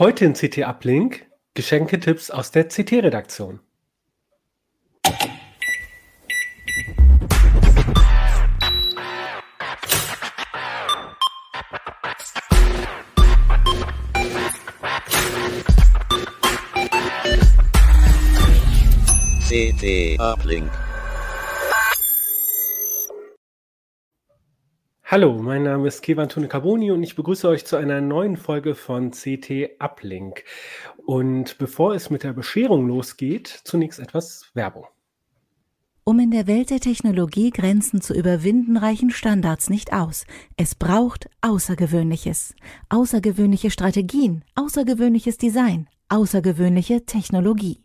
Heute in CT Uplink Geschenketipps aus der CT-Redaktion. CT Uplink. Hallo, mein Name ist Kevan Tone Carboni und ich begrüße euch zu einer neuen Folge von CT Uplink. Und bevor es mit der Bescherung losgeht, zunächst etwas Werbung. Um in der Welt der Technologie Grenzen zu überwinden, reichen Standards nicht aus. Es braucht Außergewöhnliches. Außergewöhnliche Strategien, außergewöhnliches Design, außergewöhnliche Technologie.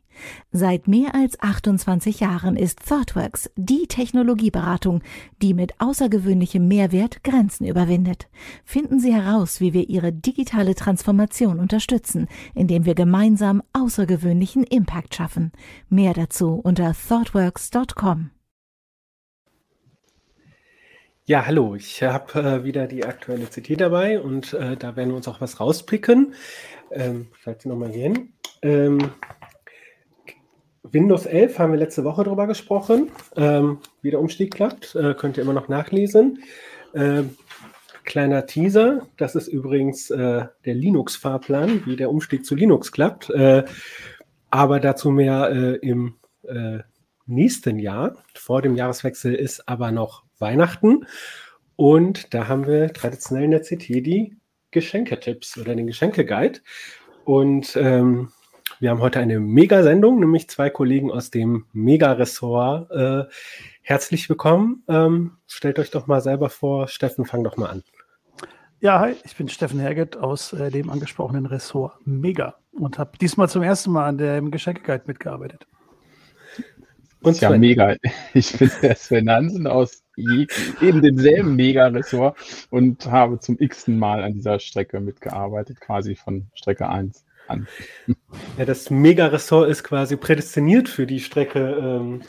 Seit mehr als 28 Jahren ist ThoughtWorks die Technologieberatung, die mit außergewöhnlichem Mehrwert Grenzen überwindet. Finden Sie heraus, wie wir Ihre digitale Transformation unterstützen, indem wir gemeinsam außergewöhnlichen Impact schaffen. Mehr dazu unter thoughtworks.com. Ja, hallo, ich habe äh, wieder die aktuelle CT dabei und äh, da werden wir uns auch was rauspicken. Ähm, halte sie nochmal hier hin. Ähm, Windows 11 haben wir letzte Woche drüber gesprochen, ähm, wie der Umstieg klappt. Äh, könnt ihr immer noch nachlesen. Äh, kleiner Teaser, das ist übrigens äh, der Linux-Fahrplan, wie der Umstieg zu Linux klappt. Äh, aber dazu mehr äh, im äh, nächsten Jahr. Vor dem Jahreswechsel ist aber noch Weihnachten. Und da haben wir traditionell in der CT die Geschenketipps oder den Geschenkeguide. Und ähm, wir haben heute eine Mega-Sendung, nämlich zwei Kollegen aus dem Mega-Ressort. Äh, herzlich willkommen. Ähm, stellt euch doch mal selber vor. Steffen, fang doch mal an. Ja, hi, ich bin Steffen Herget aus äh, dem angesprochenen Ressort Mega und habe diesmal zum ersten Mal an dem Geschenkeguide mitgearbeitet. Und ja, mega. Ich bin der Sven Hansen aus eben demselben Mega-Ressort und habe zum x-ten Mal an dieser Strecke mitgearbeitet, quasi von Strecke 1 an. Ja, das Mega-Ressort ist quasi prädestiniert für die Strecke, ähm,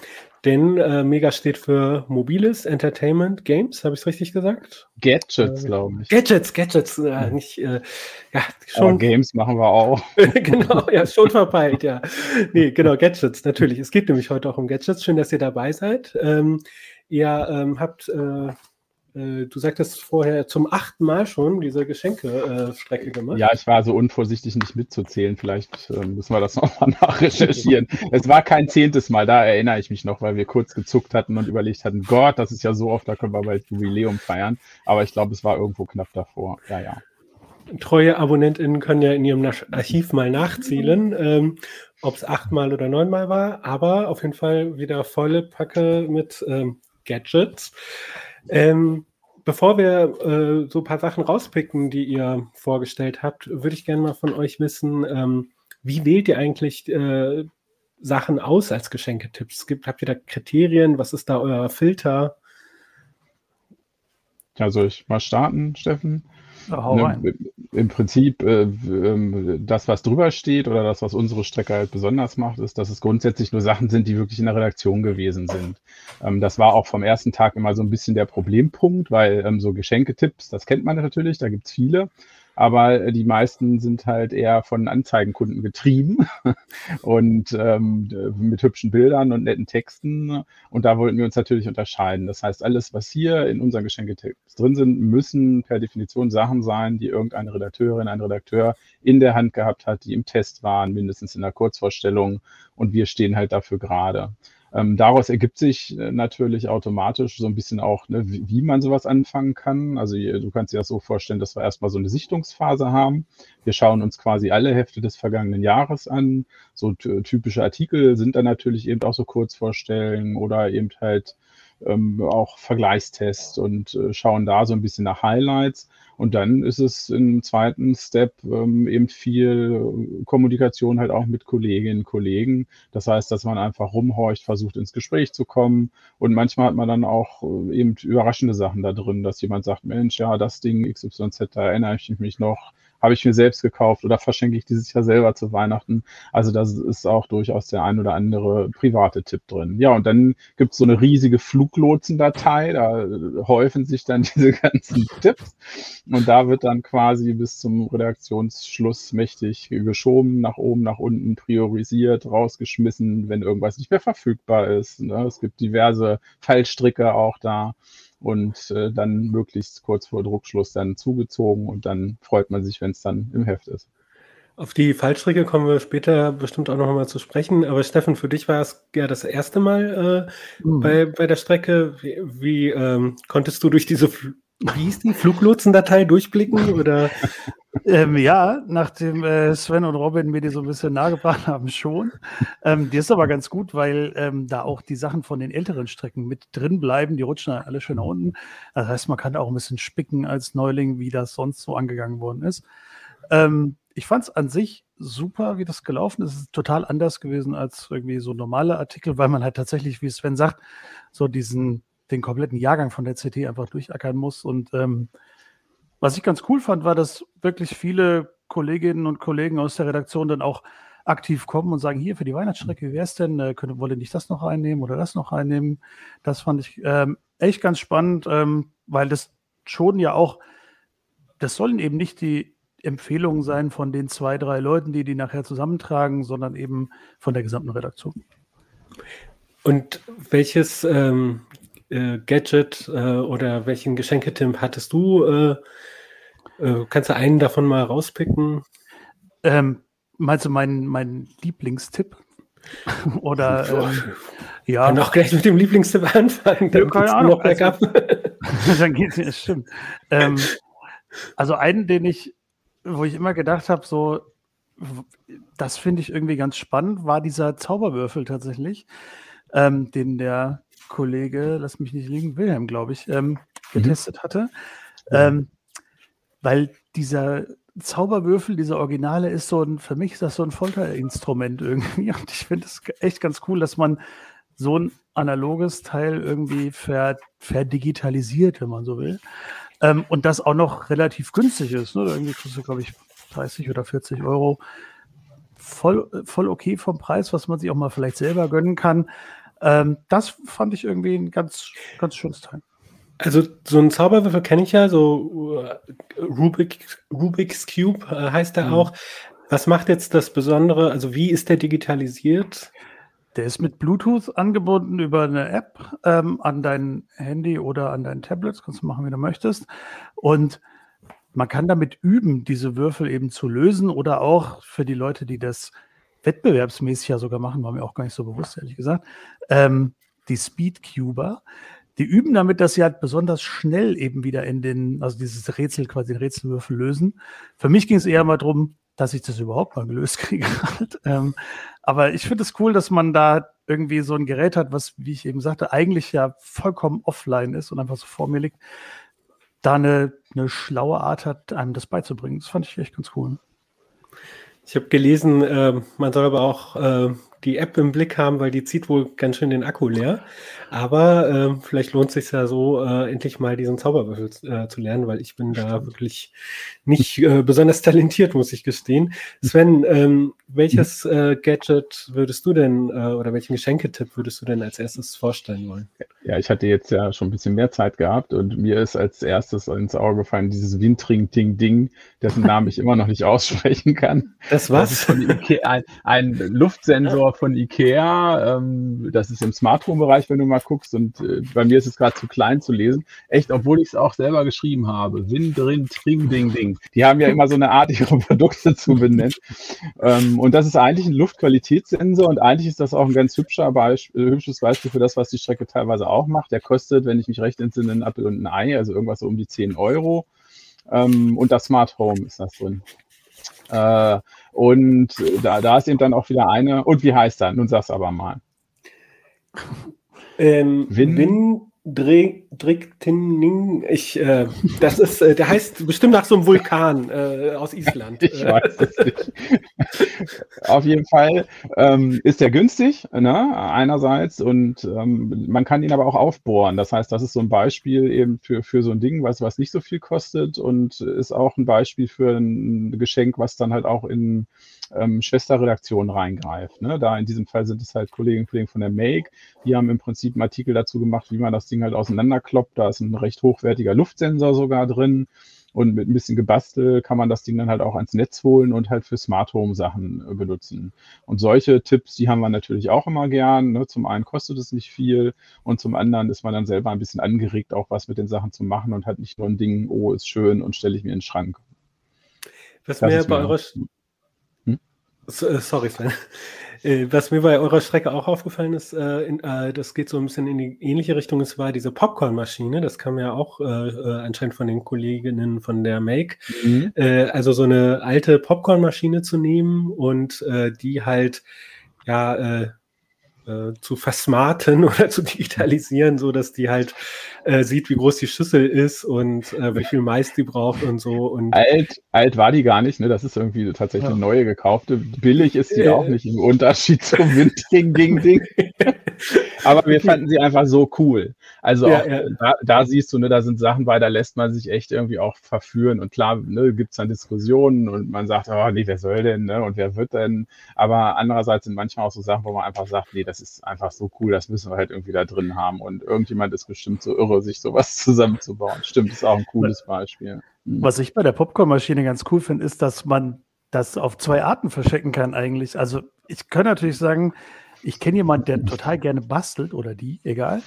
denn äh, Mega steht für Mobiles, Entertainment, Games, habe ich es richtig gesagt? Gadgets, äh, glaube ich. Gadgets, Gadgets, äh, nicht, äh, ja, schon. Aber Games machen wir auch. genau, ja, schon verpeilt, ja. Nee, genau, Gadgets, natürlich. Es geht nämlich heute auch um Gadgets. Schön, dass ihr dabei seid. Ähm, ihr ähm, habt äh, du sagtest vorher zum achten Mal schon diese Geschenkestrecke äh, gemacht. Ja, ich war so unvorsichtig, nicht mitzuzählen. Vielleicht äh, müssen wir das nochmal nachrecherchieren. es war kein zehntes Mal, da erinnere ich mich noch, weil wir kurz gezuckt hatten und überlegt hatten, Gott, das ist ja so oft, da können wir bald Jubiläum feiern. Aber ich glaube, es war irgendwo knapp davor. Ja, ja. Treue AbonnentInnen können ja in ihrem Archiv mal nachzählen, ähm, ob es achtmal oder neunmal war, aber auf jeden Fall wieder volle Packe mit ähm, Gadgets. Ähm, bevor wir äh, so ein paar Sachen rauspicken, die ihr vorgestellt habt, würde ich gerne mal von euch wissen, ähm, wie wählt ihr eigentlich äh, Sachen aus als Geschenketipps? Gibt, habt ihr da Kriterien? Was ist da euer Filter? Ja, soll ich mal starten, Steffen? Ne, Im Prinzip, äh, äh, das, was drüber steht oder das, was unsere Strecke halt besonders macht, ist, dass es grundsätzlich nur Sachen sind, die wirklich in der Redaktion gewesen sind. Ähm, das war auch vom ersten Tag immer so ein bisschen der Problempunkt, weil ähm, so Geschenketipps, das kennt man natürlich, da gibt's viele aber äh, die meisten sind halt eher von Anzeigenkunden getrieben und ähm, mit hübschen Bildern und netten Texten. Und da wollten wir uns natürlich unterscheiden. Das heißt, alles, was hier in unseren Geschenketipps drin sind, müssen per Definition Sachen sein, die irgendeine Redakteurin, ein Redakteur in der Hand gehabt hat, die im Test waren, mindestens in der Kurzvorstellung. Und wir stehen halt dafür gerade. Ähm, daraus ergibt sich äh, natürlich automatisch so ein bisschen auch, ne, wie, wie, man sowas anfangen kann. Also du kannst dir das so vorstellen, dass wir erstmal so eine Sichtungsphase haben. Wir schauen uns quasi alle Hefte des vergangenen Jahres an. So typische Artikel sind dann natürlich eben auch so Kurzvorstellungen oder eben halt ähm, auch Vergleichstests und äh, schauen da so ein bisschen nach Highlights. Und dann ist es im zweiten Step ähm, eben viel Kommunikation halt auch mit Kolleginnen und Kollegen. Das heißt, dass man einfach rumhorcht, versucht ins Gespräch zu kommen. Und manchmal hat man dann auch äh, eben überraschende Sachen da drin, dass jemand sagt, Mensch, ja, das Ding XYZ, da erinnere ich mich noch habe ich mir selbst gekauft oder verschenke ich dieses Jahr selber zu Weihnachten. Also da ist auch durchaus der ein oder andere private Tipp drin. Ja, und dann gibt es so eine riesige Fluglotsendatei, da häufen sich dann diese ganzen Tipps und da wird dann quasi bis zum Redaktionsschluss mächtig geschoben, nach oben, nach unten, priorisiert, rausgeschmissen, wenn irgendwas nicht mehr verfügbar ist. Ne? Es gibt diverse Fallstricke auch da und äh, dann möglichst kurz vor Druckschluss dann zugezogen und dann freut man sich, wenn es dann im Heft ist. Auf die Fallstricke kommen wir später bestimmt auch noch mal zu sprechen. Aber Steffen, für dich war es ja das erste Mal äh, mhm. bei, bei der Strecke. Wie, wie ähm, konntest du durch diese wie hieß die Fluglotsendatei durchblicken oder? ähm, ja, nachdem äh, Sven und Robin mir die so ein bisschen nahegebracht haben, schon. Ähm, die ist aber ganz gut, weil ähm, da auch die Sachen von den älteren Strecken mit drin bleiben. Die rutschen dann alle schön nach unten. Das heißt, man kann auch ein bisschen spicken als Neuling, wie das sonst so angegangen worden ist. Ähm, ich fand es an sich super, wie das gelaufen ist. Es ist total anders gewesen als irgendwie so normale Artikel, weil man halt tatsächlich, wie Sven sagt, so diesen den kompletten Jahrgang von der CT einfach durchackern muss. Und ähm, was ich ganz cool fand, war, dass wirklich viele Kolleginnen und Kollegen aus der Redaktion dann auch aktiv kommen und sagen, hier für die Weihnachtsstrecke, wie wäre es denn? Äh, können, wollen nicht das noch einnehmen oder das noch einnehmen? Das fand ich ähm, echt ganz spannend, ähm, weil das schon ja auch, das sollen eben nicht die Empfehlungen sein von den zwei, drei Leuten, die die nachher zusammentragen, sondern eben von der gesamten Redaktion. Und welches ähm, äh, Gadget äh, oder welchen Geschenketipp hattest du? Äh, äh, kannst du einen davon mal rauspicken? Ähm, meinst du meinen mein Lieblingstipp? oder ähm, ja. Kann auch gleich mit dem Lieblingstipp anfangen. Dann ja, keine Ahnung. Noch also, dann geht's nicht, stimmt. Ähm, also einen, den ich, wo ich immer gedacht habe, so, das finde ich irgendwie ganz spannend, war dieser Zauberwürfel tatsächlich, ähm, den der Kollege, lass mich nicht liegen, Wilhelm, glaube ich, ähm, mhm. getestet mhm. hatte. Ähm, weil dieser Zauberwürfel, dieser Originale, ist so ein, für mich ist das so ein Folterinstrument irgendwie. Und ich finde es echt ganz cool, dass man so ein analoges Teil irgendwie ver, verdigitalisiert, wenn man so will. Ähm, und das auch noch relativ günstig ist. Ne? Irgendwie kostet, glaube ich, 30 oder 40 Euro. Voll, voll okay vom Preis, was man sich auch mal vielleicht selber gönnen kann. Ähm, das fand ich irgendwie ein ganz, ganz schönes Teil. Also so ein Zauberwürfel kenne ich ja, so uh, Rubik, Rubik's Cube äh, heißt er mhm. auch. Was macht jetzt das Besondere? Also wie ist der digitalisiert? Der ist mit Bluetooth angebunden über eine App ähm, an dein Handy oder an dein Tablet. Kannst du machen, wie du möchtest. Und man kann damit üben, diese Würfel eben zu lösen oder auch für die Leute, die das wettbewerbsmäßig ja sogar machen, war mir auch gar nicht so bewusst, ehrlich gesagt, ähm, die Speedcuber. Die üben damit, dass sie halt besonders schnell eben wieder in den, also dieses Rätsel, quasi den Rätselwürfel lösen. Für mich ging es eher mal darum, dass ich das überhaupt mal gelöst kriege. Halt. Ähm, aber ich finde es cool, dass man da irgendwie so ein Gerät hat, was, wie ich eben sagte, eigentlich ja vollkommen offline ist und einfach so vor mir liegt, da eine, eine schlaue Art hat, einem das beizubringen. Das fand ich echt ganz cool. Ich habe gelesen, äh, man soll aber auch äh, die App im Blick haben, weil die zieht wohl ganz schön den Akku leer. Aber äh, vielleicht lohnt es sich ja so, äh, endlich mal diesen Zauberwürfel äh, zu lernen, weil ich bin Stimmt. da wirklich nicht äh, besonders talentiert, muss ich gestehen. Sven, ähm, welches äh, Gadget würdest du denn äh, oder welchen Geschenketipp würdest du denn als erstes vorstellen wollen? Ja, ich hatte jetzt ja schon ein bisschen mehr Zeit gehabt und mir ist als erstes ins Auge gefallen dieses Wintring-Ding-Ding, dessen Namen ich immer noch nicht aussprechen kann. Das was? Das ein, ein Luftsensor von Ikea. Ähm, das ist im Smart Home Bereich, wenn du mal guckst. Und äh, bei mir ist es gerade zu klein zu lesen. Echt, obwohl ich es auch selber geschrieben habe. Win drin, Tring, Ding, Ding. Die haben ja immer so eine Art, ihre Produkte zu benennen. Ähm, und das ist eigentlich ein Luftqualitätssensor und eigentlich ist das auch ein ganz hübscher Beisp äh, hübsches Beispiel für das, was die Strecke teilweise auch macht. Der kostet, wenn ich mich recht entsinne, ein Apfel und ein Ei, also irgendwas so um die 10 Euro. Ähm, und das Smart Home ist das drin. Äh, und da, da ist eben dann auch wieder eine. Und wie heißt er? Nun sag's aber mal. Ähm, Win, Win, Driktining, ich, äh, das ist, äh, der heißt bestimmt nach so einem Vulkan äh, aus Island. Ich weiß es nicht. Auf jeden Fall ähm, ist der günstig, ne, einerseits, und ähm, man kann ihn aber auch aufbohren. Das heißt, das ist so ein Beispiel eben für, für so ein Ding, was, was nicht so viel kostet und ist auch ein Beispiel für ein Geschenk, was dann halt auch in ähm, Schwesterredaktion reingreift. Ne? Da in diesem Fall sind es halt Kolleginnen und Kollegen von der Make, die haben im Prinzip einen Artikel dazu gemacht, wie man das Ding halt auseinanderkloppt. Da ist ein recht hochwertiger Luftsensor sogar drin. Und mit ein bisschen Gebastel kann man das Ding dann halt auch ans Netz holen und halt für Smart Home Sachen äh, benutzen. Und solche Tipps, die haben wir natürlich auch immer gern. Ne? Zum einen kostet es nicht viel und zum anderen ist man dann selber ein bisschen angeregt, auch was mit den Sachen zu machen und halt nicht nur ein Ding, oh, ist schön und stelle ich mir in den Schrank. Was das mir bei eurer, sorry, Sven. Äh, was mir bei eurer Strecke auch aufgefallen ist, äh, äh, das geht so ein bisschen in die ähnliche Richtung, es war diese Popcornmaschine, das kam ja auch äh, äh anscheinend von den Kolleginnen von der Make. Mhm. also so eine alte Popcornmaschine zu nehmen und die halt ja äh, zu versmarten oder zu digitalisieren, so dass die halt äh, sieht, wie groß die Schüssel ist und äh, wie viel Mais die braucht und so. Und alt, alt war die gar nicht, ne? Das ist irgendwie tatsächlich ja. eine neue gekaufte. Billig ist die auch nicht im Unterschied zum Windring-Ding-Ding. Aber wir fanden sie einfach so cool. Also ja, auch, ja. Da, da, siehst du, ne, da sind Sachen bei, da lässt man sich echt irgendwie auch verführen. Und klar, ne, gibt es dann Diskussionen und man sagt, oh nee, wer soll denn, ne? Und wer wird denn? Aber andererseits sind manchmal auch so Sachen, wo man einfach sagt, nee, das ist einfach so cool, das müssen wir halt irgendwie da drin haben. Und irgendjemand ist bestimmt so irre, sich sowas zusammenzubauen. Stimmt, ist auch ein cooles Beispiel. Mhm. Was ich bei der Popcornmaschine ganz cool finde, ist, dass man das auf zwei Arten verschicken kann eigentlich. Also ich kann natürlich sagen, ich kenne jemanden, der total gerne bastelt oder die, egal.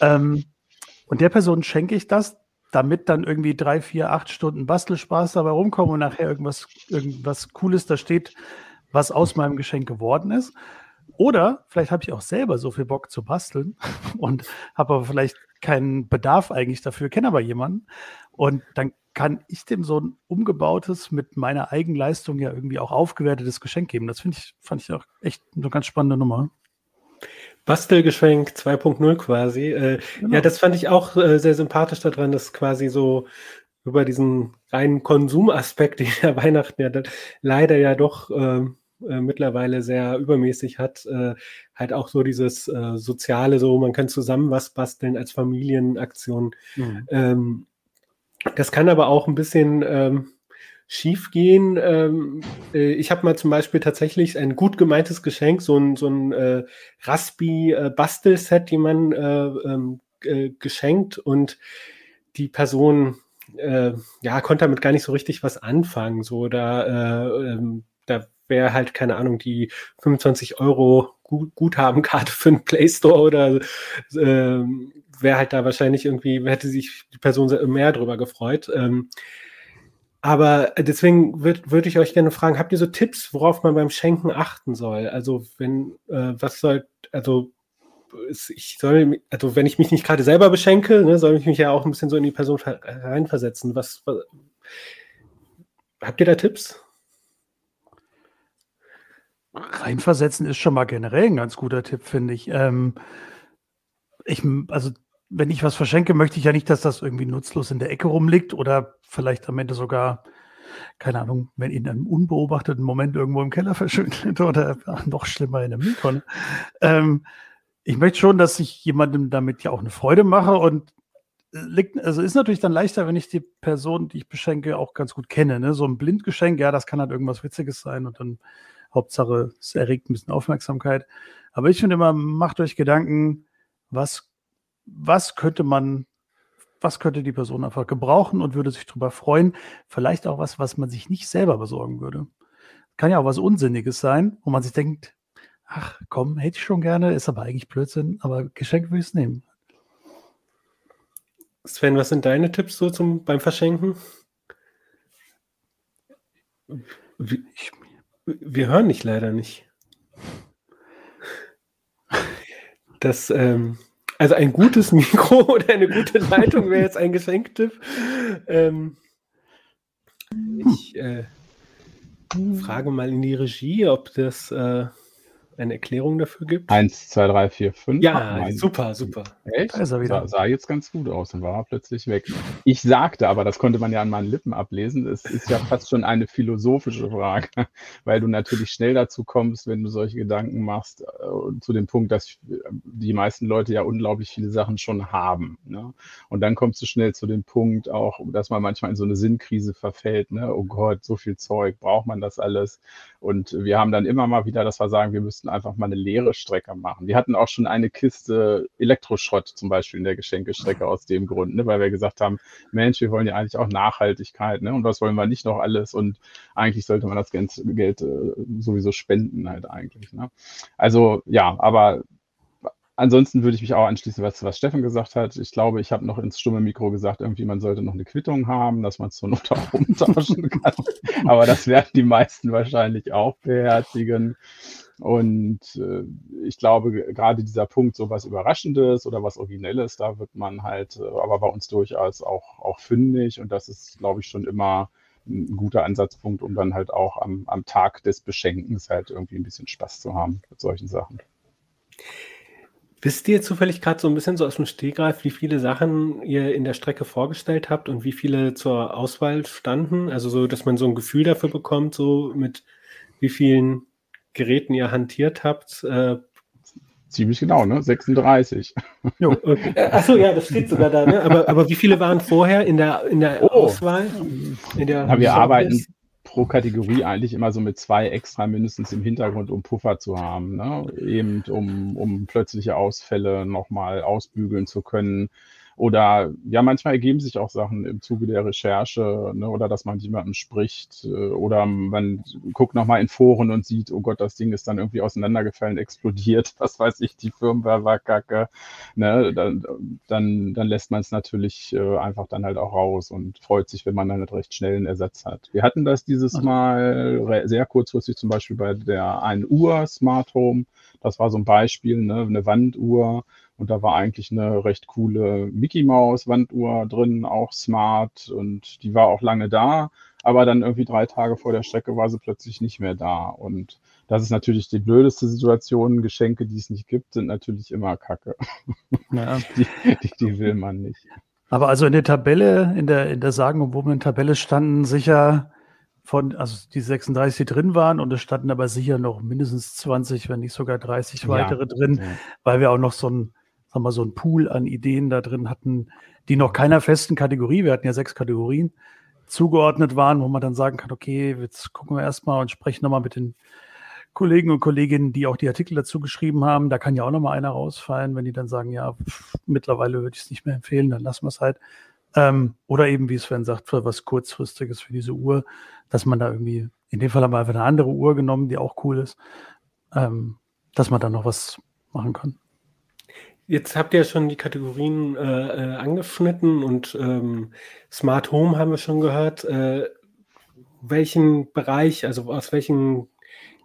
Ähm, und der Person schenke ich das, damit dann irgendwie drei, vier, acht Stunden Bastelspaß dabei rumkommen und nachher irgendwas, irgendwas Cooles da steht, was aus meinem Geschenk geworden ist. Oder vielleicht habe ich auch selber so viel Bock zu basteln und habe aber vielleicht keinen Bedarf eigentlich dafür, kenne aber jemanden. Und dann kann ich dem so ein umgebautes, mit meiner Eigenleistung ja irgendwie auch aufgewertetes Geschenk geben. Das finde ich, fand ich auch echt eine ganz spannende Nummer. Bastelgeschenk 2.0 quasi. Äh, genau. Ja, das fand ich auch äh, sehr sympathisch daran, dass quasi so über diesen reinen Konsumaspekt, den ja Weihnachten ja leider ja doch ähm, äh, mittlerweile sehr übermäßig hat, äh, halt auch so dieses äh, Soziale, so man kann zusammen was basteln als Familienaktion. Mhm. Ähm, das kann aber auch ein bisschen ähm, schief gehen. Ähm, äh, ich habe mal zum Beispiel tatsächlich ein gut gemeintes Geschenk, so ein, so ein äh, Raspi-Bastelset, äh, man äh, ähm, äh, geschenkt und die Person äh, ja konnte damit gar nicht so richtig was anfangen. So da, ähm, da wäre halt keine Ahnung die 25 Euro Guthabenkarte für einen Play Store oder ähm, wäre halt da wahrscheinlich irgendwie, hätte sich die Person mehr darüber gefreut. Ähm, aber deswegen würde würd ich euch gerne fragen, habt ihr so Tipps, worauf man beim Schenken achten soll? Also wenn, äh, was soll, also ich soll, also wenn ich mich nicht gerade selber beschenke, ne, soll ich mich ja auch ein bisschen so in die Person reinversetzen. Was, was habt ihr da Tipps? Reinversetzen ist schon mal generell ein ganz guter Tipp, finde ich. Ähm, ich, also wenn ich was verschenke, möchte ich ja nicht, dass das irgendwie nutzlos in der Ecke rumliegt oder vielleicht am Ende sogar, keine Ahnung, wenn in einem unbeobachteten Moment irgendwo im Keller verschwindet oder noch schlimmer in der Mülltonne. Ähm, ich möchte schon, dass ich jemandem damit ja auch eine Freude mache und liegt, also ist natürlich dann leichter, wenn ich die Person, die ich beschenke, auch ganz gut kenne. Ne? So ein Blindgeschenk, ja, das kann halt irgendwas Witziges sein und dann Hauptsache, es erregt ein bisschen Aufmerksamkeit. Aber ich finde immer, macht euch Gedanken, was was könnte man, was könnte die Person einfach gebrauchen und würde sich darüber freuen. Vielleicht auch was, was man sich nicht selber besorgen würde. Kann ja auch was Unsinniges sein, wo man sich denkt, ach komm, hätte ich schon gerne, ist aber eigentlich Blödsinn, aber Geschenk will ich es nehmen. Sven, was sind deine Tipps so zum, beim Verschenken? Wir, wir hören dich leider nicht. Das, ähm, also ein gutes Mikro oder eine gute Leitung wäre jetzt ein Geschenktipp. Ähm, ich äh, frage mal in die Regie, ob das, äh, eine Erklärung dafür gibt. Eins, zwei, drei, vier, fünf. Ja, Ach, super, super. Echt? Da ist er wieder. Sah, sah, jetzt ganz gut aus und war plötzlich weg. Ich sagte aber, das konnte man ja an meinen Lippen ablesen, es ist ja fast schon eine philosophische Frage, weil du natürlich schnell dazu kommst, wenn du solche Gedanken machst, äh, zu dem Punkt, dass die meisten Leute ja unglaublich viele Sachen schon haben. Ne? Und dann kommst du schnell zu dem Punkt auch, dass man manchmal in so eine Sinnkrise verfällt. Ne? Oh Gott, so viel Zeug, braucht man das alles? Und wir haben dann immer mal wieder, dass wir sagen, wir müssten einfach mal eine leere Strecke machen. Wir hatten auch schon eine Kiste Elektroschrott zum Beispiel in der Geschenkestrecke aus dem Grund, ne? weil wir gesagt haben, Mensch, wir wollen ja eigentlich auch Nachhaltigkeit ne? und was wollen wir nicht noch alles und eigentlich sollte man das Geld äh, sowieso spenden halt eigentlich. Ne? Also ja, aber Ansonsten würde ich mich auch anschließen, was, was Steffen gesagt hat. Ich glaube, ich habe noch ins stumme Mikro gesagt, irgendwie man sollte noch eine Quittung haben, dass man es zur Not auch umtauschen kann. Aber das werden die meisten wahrscheinlich auch beherzigen. Und äh, ich glaube, gerade dieser Punkt, so was Überraschendes oder was Originelles, da wird man halt, äh, aber bei uns durchaus auch, auch fündig. Und das ist, glaube ich, schon immer ein guter Ansatzpunkt, um dann halt auch am, am Tag des Beschenkens halt irgendwie ein bisschen Spaß zu haben mit solchen Sachen. Wisst ihr zufällig gerade so ein bisschen so aus dem Stehgreif, wie viele Sachen ihr in der Strecke vorgestellt habt und wie viele zur Auswahl standen? Also so, dass man so ein Gefühl dafür bekommt, so mit wie vielen Geräten ihr hantiert habt. Äh, Ziemlich genau, ne? 36. Jo. Okay. Achso, ja, das steht sogar da, ne? Aber, aber wie viele waren vorher in der, in der oh. Auswahl? In der ja, wir arbeiten pro Kategorie eigentlich immer so mit zwei extra mindestens im Hintergrund, um Puffer zu haben. Ne? Eben um, um plötzliche Ausfälle nochmal ausbügeln zu können. Oder ja, manchmal ergeben sich auch Sachen im Zuge der Recherche ne, oder dass man jemandem spricht äh, oder man guckt nochmal in Foren und sieht, oh Gott, das Ding ist dann irgendwie auseinandergefallen, explodiert, was weiß ich, die Firmware war kacke. Ne, dann, dann, dann lässt man es natürlich äh, einfach dann halt auch raus und freut sich, wenn man dann halt recht schnell einen Ersatz hat. Wir hatten das dieses Mal sehr kurzfristig zum Beispiel bei der einen Uhr Smart Home. Das war so ein Beispiel, ne, eine Wanduhr und da war eigentlich eine recht coole Mickey Maus Wanduhr drin, auch smart und die war auch lange da. Aber dann irgendwie drei Tage vor der Strecke war sie plötzlich nicht mehr da. Und das ist natürlich die blödeste Situation. Geschenke, die es nicht gibt, sind natürlich immer Kacke. Ja. Die, die, die, will man nicht. Aber also in der Tabelle, in der, in der sagenumwobenen Tabelle standen sicher von, also die 36, die drin waren, und es standen aber sicher noch mindestens 20, wenn nicht sogar 30 weitere ja. drin, ja. weil wir auch noch so ein sagen wir, so einen Pool an Ideen da drin hatten, die noch keiner festen Kategorie, wir hatten ja sechs Kategorien, zugeordnet waren, wo man dann sagen kann, okay, jetzt gucken wir erstmal und sprechen nochmal mit den Kollegen und Kolleginnen, die auch die Artikel dazu geschrieben haben. Da kann ja auch nochmal einer rausfallen, wenn die dann sagen, ja, pff, mittlerweile würde ich es nicht mehr empfehlen, dann lassen wir es halt. Ähm, oder eben, wie Sven sagt, für was kurzfristiges für diese Uhr, dass man da irgendwie, in dem Fall haben wir einfach eine andere Uhr genommen, die auch cool ist, ähm, dass man da noch was machen kann. Jetzt habt ihr schon die Kategorien äh, äh, angeschnitten und ähm, Smart Home haben wir schon gehört. Äh, welchen Bereich, also aus welchen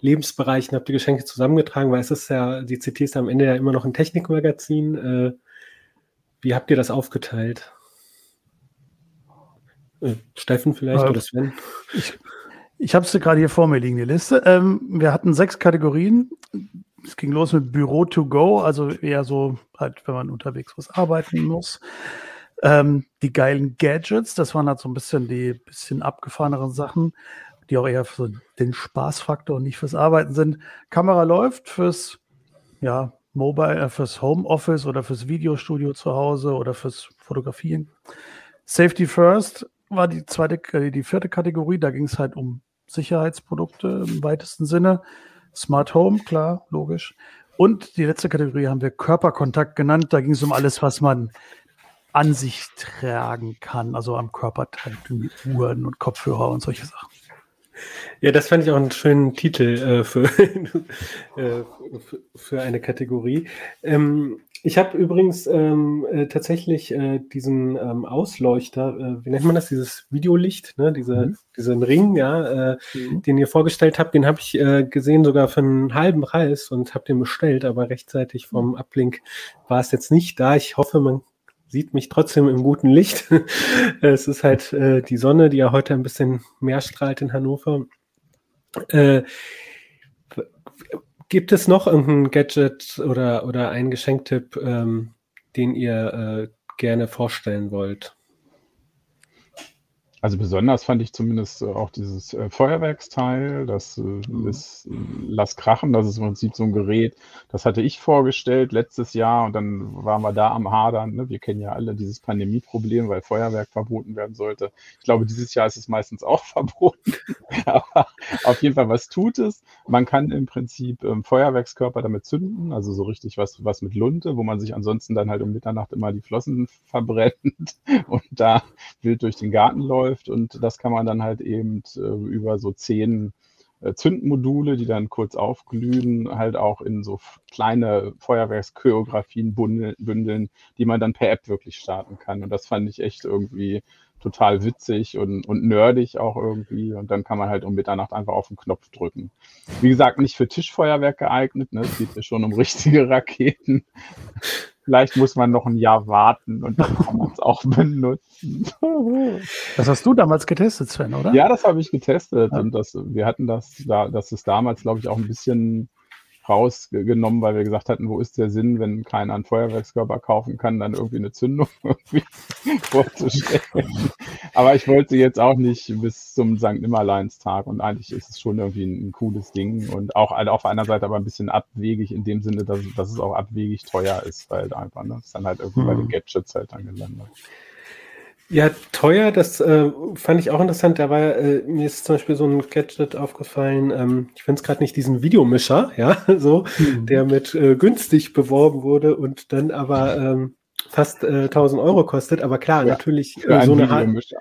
Lebensbereichen habt ihr Geschenke zusammengetragen? Weil es ist ja, die CT ist am Ende ja immer noch ein Technikmagazin. Äh, wie habt ihr das aufgeteilt? Äh, Steffen vielleicht äh, oder Sven? Ich, ich habe es gerade hier vor mir liegen, die Liste. Ähm, wir hatten sechs Kategorien es ging los mit Büro to go, also eher so halt, wenn man unterwegs was arbeiten muss. Ähm, die geilen Gadgets, das waren halt so ein bisschen die bisschen abgefahreneren Sachen, die auch eher für den Spaßfaktor und nicht fürs Arbeiten sind. Kamera läuft fürs, ja, Mobile, äh, fürs Homeoffice oder fürs Videostudio zu Hause oder fürs Fotografieren. Safety First war die zweite, äh, die vierte Kategorie, da ging es halt um Sicherheitsprodukte im weitesten Sinne. Smart Home, klar, logisch. Und die letzte Kategorie haben wir Körperkontakt genannt. Da ging es um alles, was man an sich tragen kann, also am Körper trägt, Uhren und Kopfhörer und solche Sachen. Ja, das fand ich auch einen schönen Titel äh, für, äh, für eine Kategorie. Ähm, ich habe übrigens ähm, äh, tatsächlich äh, diesen ähm, Ausleuchter, äh, wie nennt man das, dieses Videolicht, ne? Diese, mhm. diesen Ring, ja, äh, mhm. den ihr vorgestellt habt, den habe ich äh, gesehen sogar für einen halben Preis und habe den bestellt, aber rechtzeitig vom mhm. Ablink war es jetzt nicht da. Ich hoffe, man sieht mich trotzdem im guten Licht. es ist halt äh, die Sonne, die ja heute ein bisschen mehr strahlt in Hannover. Gibt es noch irgendein Gadget oder, oder einen Geschenktipp, ähm, den ihr äh, gerne vorstellen wollt? Also besonders fand ich zumindest äh, auch dieses äh, Feuerwerksteil, das äh, mhm. ist äh, Lass krachen, das ist im Prinzip so ein Gerät, das hatte ich vorgestellt letztes Jahr und dann waren wir da am Hadern. Ne? Wir kennen ja alle dieses Pandemieproblem, weil Feuerwerk verboten werden sollte. Ich glaube, dieses Jahr ist es meistens auch verboten. Aber auf jeden Fall, was tut es? Man kann im Prinzip ähm, Feuerwerkskörper damit zünden, also so richtig was, was mit Lunte, wo man sich ansonsten dann halt um Mitternacht immer die Flossen verbrennt und da wild durch den Garten läuft läuft und das kann man dann halt eben äh, über so zehn äh, Zündmodule, die dann kurz aufglühen, halt auch in so kleine Feuerwerkschoreografien bündeln, die man dann per App wirklich starten kann. Und das fand ich echt irgendwie total witzig und, und nerdig auch irgendwie. Und dann kann man halt um Mitternacht einfach auf den Knopf drücken. Wie gesagt, nicht für Tischfeuerwerk geeignet. Ne? Es geht ja schon um richtige Raketen. Vielleicht muss man noch ein Jahr warten und dann kann man es auch benutzen. Das hast du damals getestet, Sven, oder? Ja, das habe ich getestet. Ja. Und das, wir hatten das, da, das ist damals, glaube ich, auch ein bisschen rausgenommen, weil wir gesagt hatten, wo ist der Sinn, wenn keiner einen Feuerwerkskörper kaufen kann, dann irgendwie eine Zündung irgendwie vorzustellen. Aber ich wollte jetzt auch nicht bis zum St. Nimmerleinstag und eigentlich ist es schon irgendwie ein, ein cooles Ding und auch also auf einer Seite aber ein bisschen abwegig in dem Sinne, dass, dass es auch abwegig teuer ist, weil einfach, ne, ist dann halt irgendwie hm. bei den mhm. Gadgets halt dann gelandet. Ja, teuer, das äh, fand ich auch interessant. Da war äh, mir ist zum Beispiel so ein Gadget aufgefallen. Ähm, ich finde es gerade nicht diesen Videomischer, ja, so, mhm. der mit äh, günstig beworben wurde und dann aber ähm, fast äh, 1000 Euro kostet. Aber klar, ja, natürlich äh, so eine Videomischer.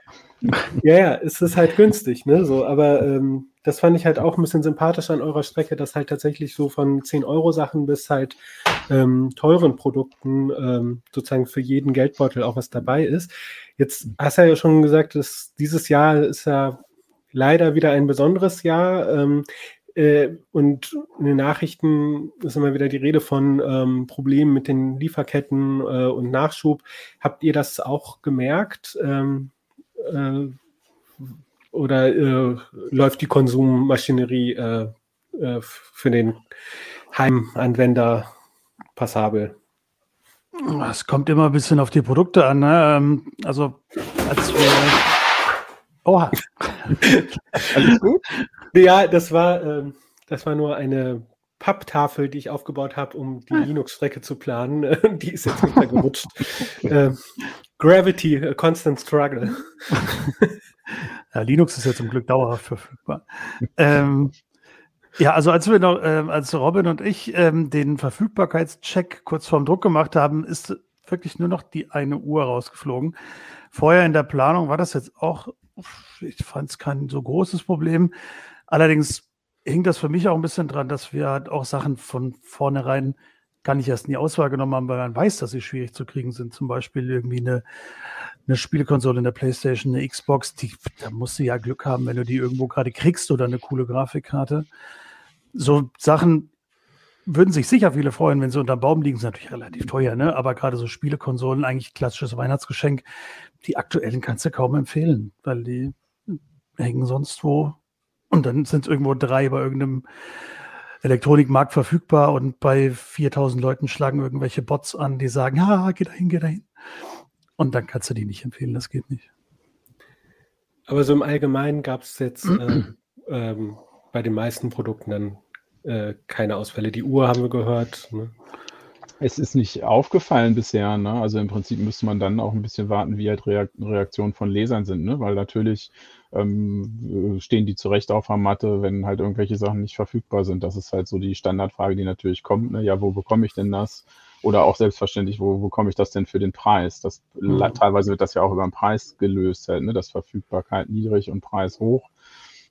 Ja, ja, es ist halt günstig, ne? So, aber ähm, das fand ich halt auch ein bisschen sympathisch an eurer Strecke, dass halt tatsächlich so von 10 Euro Sachen bis halt ähm, teuren Produkten ähm, sozusagen für jeden Geldbeutel auch was dabei ist. Jetzt hast du ja schon gesagt, dass dieses Jahr ist ja leider wieder ein besonderes Jahr. Ähm, äh, und in den Nachrichten ist immer wieder die Rede von ähm, Problemen mit den Lieferketten äh, und Nachschub. Habt ihr das auch gemerkt? Ähm, äh, oder äh, läuft die Konsummaschinerie äh, äh, für den Heimanwender passabel? Es kommt immer ein bisschen auf die Produkte an. Ne? Ähm, also, als wir. Oha. Alles gut? Ja, das war, ähm, das war nur eine Papptafel, die ich aufgebaut habe, um die ah. Linux-Strecke zu planen. die ist jetzt runtergerutscht. ähm, Gravity, a constant struggle. Ja, Linux ist ja zum Glück dauerhaft verfügbar. ähm, ja, also als wir noch, äh, als Robin und ich ähm, den Verfügbarkeitscheck kurz vorm Druck gemacht haben, ist wirklich nur noch die eine Uhr rausgeflogen. Vorher in der Planung war das jetzt auch, ich fand es kein so großes Problem. Allerdings hing das für mich auch ein bisschen dran, dass wir halt auch Sachen von vornherein gar nicht erst in die Auswahl genommen haben, weil man weiß, dass sie schwierig zu kriegen sind. Zum Beispiel irgendwie eine, eine Spielkonsole in der Playstation, eine Xbox, die, da musst du ja Glück haben, wenn du die irgendwo gerade kriegst oder eine coole Grafikkarte so Sachen würden sich sicher viele freuen, wenn sie unter dem Baum liegen, sind natürlich relativ teuer, ne? Aber gerade so Spielekonsolen, eigentlich klassisches Weihnachtsgeschenk, die aktuellen kannst du kaum empfehlen, weil die hängen sonst wo. Und dann sind es irgendwo drei bei irgendeinem Elektronikmarkt verfügbar und bei 4000 Leuten schlagen irgendwelche Bots an, die sagen, ja, geh dahin, geh dahin. Und dann kannst du die nicht empfehlen, das geht nicht. Aber so im Allgemeinen gab es jetzt äh, ähm, bei den meisten Produkten dann äh, keine Ausfälle. Die Uhr haben wir gehört. Ne? Es ist nicht aufgefallen bisher, ne? Also im Prinzip müsste man dann auch ein bisschen warten, wie halt Reaktionen von Lesern sind, ne? Weil natürlich ähm, stehen die zurecht auf der Matte, wenn halt irgendwelche Sachen nicht verfügbar sind. Das ist halt so die Standardfrage, die natürlich kommt, ne? Ja, wo bekomme ich denn das? Oder auch selbstverständlich, wo bekomme ich das denn für den Preis? Das, mhm. Teilweise wird das ja auch über den Preis gelöst, halt, ne? Das Verfügbarkeit niedrig und Preis hoch.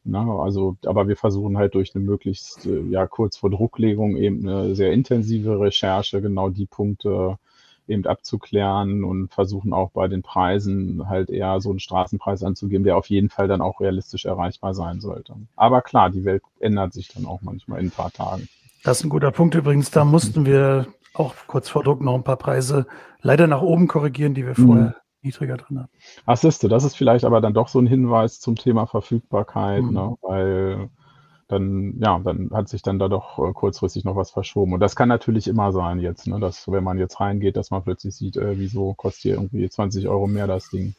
Ne? Also, aber wir versuchen halt durch eine möglichst, äh, ja, kurz vor Drucklegung eben eine sehr intensive Recherche genau die Punkte eben abzuklären und versuchen auch bei den Preisen halt eher so einen Straßenpreis anzugeben, der auf jeden Fall dann auch realistisch erreichbar sein sollte. Aber klar, die Welt ändert sich dann auch manchmal in ein paar Tagen. Das ist ein guter Punkt übrigens. Da mussten wir auch kurz vor Druck noch ein paar Preise leider nach oben korrigieren, die wir vorher mhm niedriger drin hat. Ach, siehste, das ist vielleicht aber dann doch so ein Hinweis zum Thema Verfügbarkeit, mhm. ne? weil dann, ja, dann hat sich dann da doch äh, kurzfristig noch was verschoben. Und das kann natürlich immer sein jetzt, ne, dass wenn man jetzt reingeht, dass man plötzlich sieht, äh, wieso kostet hier irgendwie 20 Euro mehr das Ding.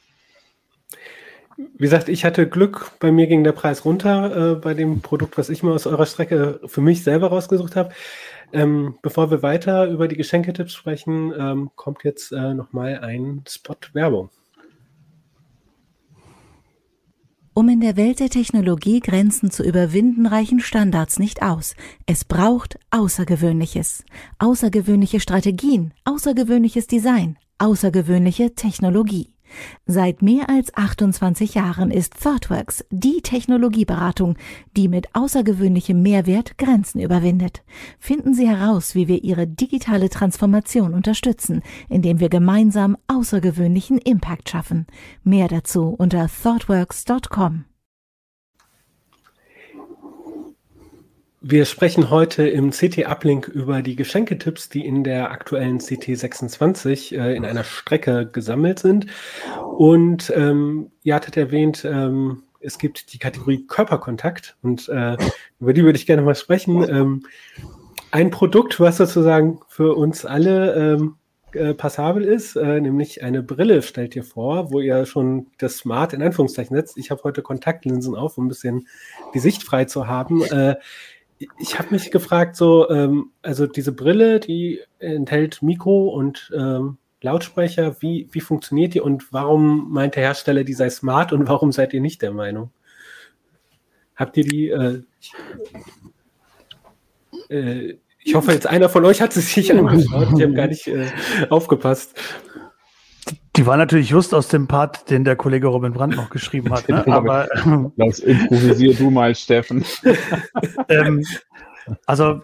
Wie gesagt, ich hatte Glück, bei mir ging der Preis runter äh, bei dem Produkt, was ich mal aus eurer Strecke für mich selber rausgesucht habe. Ähm, bevor wir weiter über die Geschenketipps sprechen, ähm, kommt jetzt äh, nochmal ein Spot Werbung. Um in der Welt der Technologie Grenzen zu überwinden, reichen Standards nicht aus. Es braucht Außergewöhnliches. Außergewöhnliche Strategien, außergewöhnliches Design, außergewöhnliche Technologie. Seit mehr als 28 Jahren ist ThoughtWorks die Technologieberatung, die mit außergewöhnlichem Mehrwert Grenzen überwindet. Finden Sie heraus, wie wir Ihre digitale Transformation unterstützen, indem wir gemeinsam außergewöhnlichen Impact schaffen. Mehr dazu unter thoughtworks.com. Wir sprechen heute im CT Uplink über die Geschenketipps, die in der aktuellen CT 26 äh, in einer Strecke gesammelt sind. Und ähm, ihr hattet erwähnt, ähm, es gibt die Kategorie Körperkontakt und äh, über die würde ich gerne mal sprechen. Ähm, ein Produkt, was sozusagen für uns alle ähm, äh, passabel ist, äh, nämlich eine Brille stellt ihr vor, wo ihr schon das Smart in Anführungszeichen setzt. Ich habe heute Kontaktlinsen auf, um ein bisschen die Sicht frei zu haben. Ich habe mich gefragt, so, ähm, also diese Brille, die enthält Mikro und ähm, Lautsprecher, wie, wie funktioniert die und warum meint der Hersteller, die sei smart und warum seid ihr nicht der Meinung? Habt ihr die? Äh, ich, äh, ich hoffe, jetzt einer von euch hat sie sich angeschaut. Ich habe gar nicht äh, aufgepasst. Die war natürlich just aus dem Part, den der Kollege Robin Brandt noch geschrieben hat. Ne? Aber Lass improvisier du mal, Steffen. ähm, also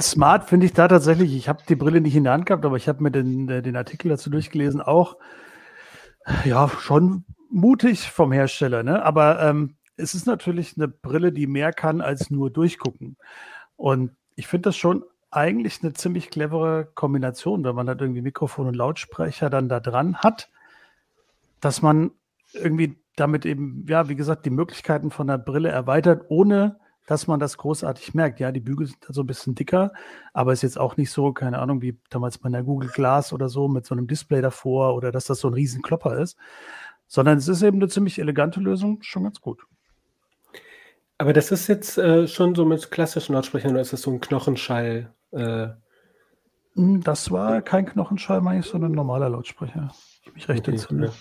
smart finde ich da tatsächlich. Ich habe die Brille nicht in der Hand gehabt, aber ich habe mir den, äh, den Artikel dazu durchgelesen. Auch ja schon mutig vom Hersteller. Ne? Aber ähm, es ist natürlich eine Brille, die mehr kann als nur durchgucken. Und ich finde das schon eigentlich eine ziemlich clevere Kombination, wenn man halt irgendwie Mikrofon und Lautsprecher dann da dran hat, dass man irgendwie damit eben, ja, wie gesagt, die Möglichkeiten von der Brille erweitert, ohne dass man das großartig merkt. Ja, die Bügel sind so ein bisschen dicker, aber ist jetzt auch nicht so, keine Ahnung, wie damals bei der Google Glass oder so mit so einem Display davor oder dass das so ein Riesenklopper ist, sondern es ist eben eine ziemlich elegante Lösung, schon ganz gut. Aber das ist jetzt äh, schon so mit klassischen Lautsprechern oder ist das so ein Knochenschall? Äh, hm, das war kein Knochenschall, meine ich, sondern ein normaler Lautsprecher. Ich mich recht okay, entsinne.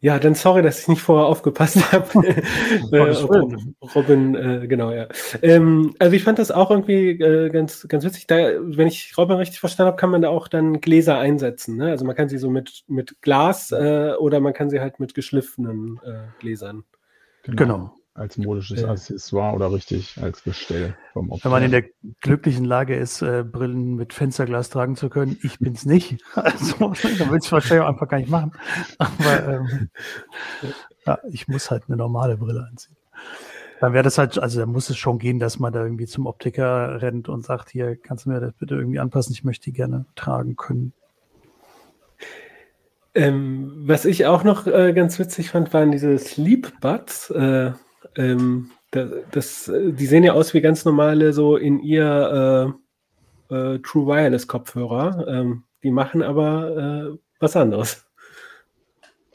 Ja, dann sorry, dass ich nicht vorher aufgepasst habe. äh, Robin, äh, genau, ja. Ähm, also ich fand das auch irgendwie äh, ganz, ganz witzig. Da, wenn ich Robin richtig verstanden habe, kann man da auch dann Gläser einsetzen. Ne? Also man kann sie so mit, mit Glas äh, oder man kann sie halt mit geschliffenen äh, Gläsern. Genau. genau als modisches ja. Accessoire oder richtig als Gestell vom Opfer. Wenn man in der glücklichen Lage ist, äh, Brillen mit Fensterglas tragen zu können, ich bin es nicht. Also, da will ich wahrscheinlich auch einfach gar nicht machen. Aber ähm, ja, ich muss halt eine normale Brille anziehen. Dann wäre das halt, also da muss es schon gehen, dass man da irgendwie zum Optiker rennt und sagt, hier, kannst du mir das bitte irgendwie anpassen, ich möchte die gerne tragen können. Ähm, was ich auch noch äh, ganz witzig fand, waren diese Sleep Buds. Äh, ähm, das, das, die sehen ja aus wie ganz normale, so in ihr äh, äh, True Wireless Kopfhörer. Ähm, die machen aber äh, was anderes.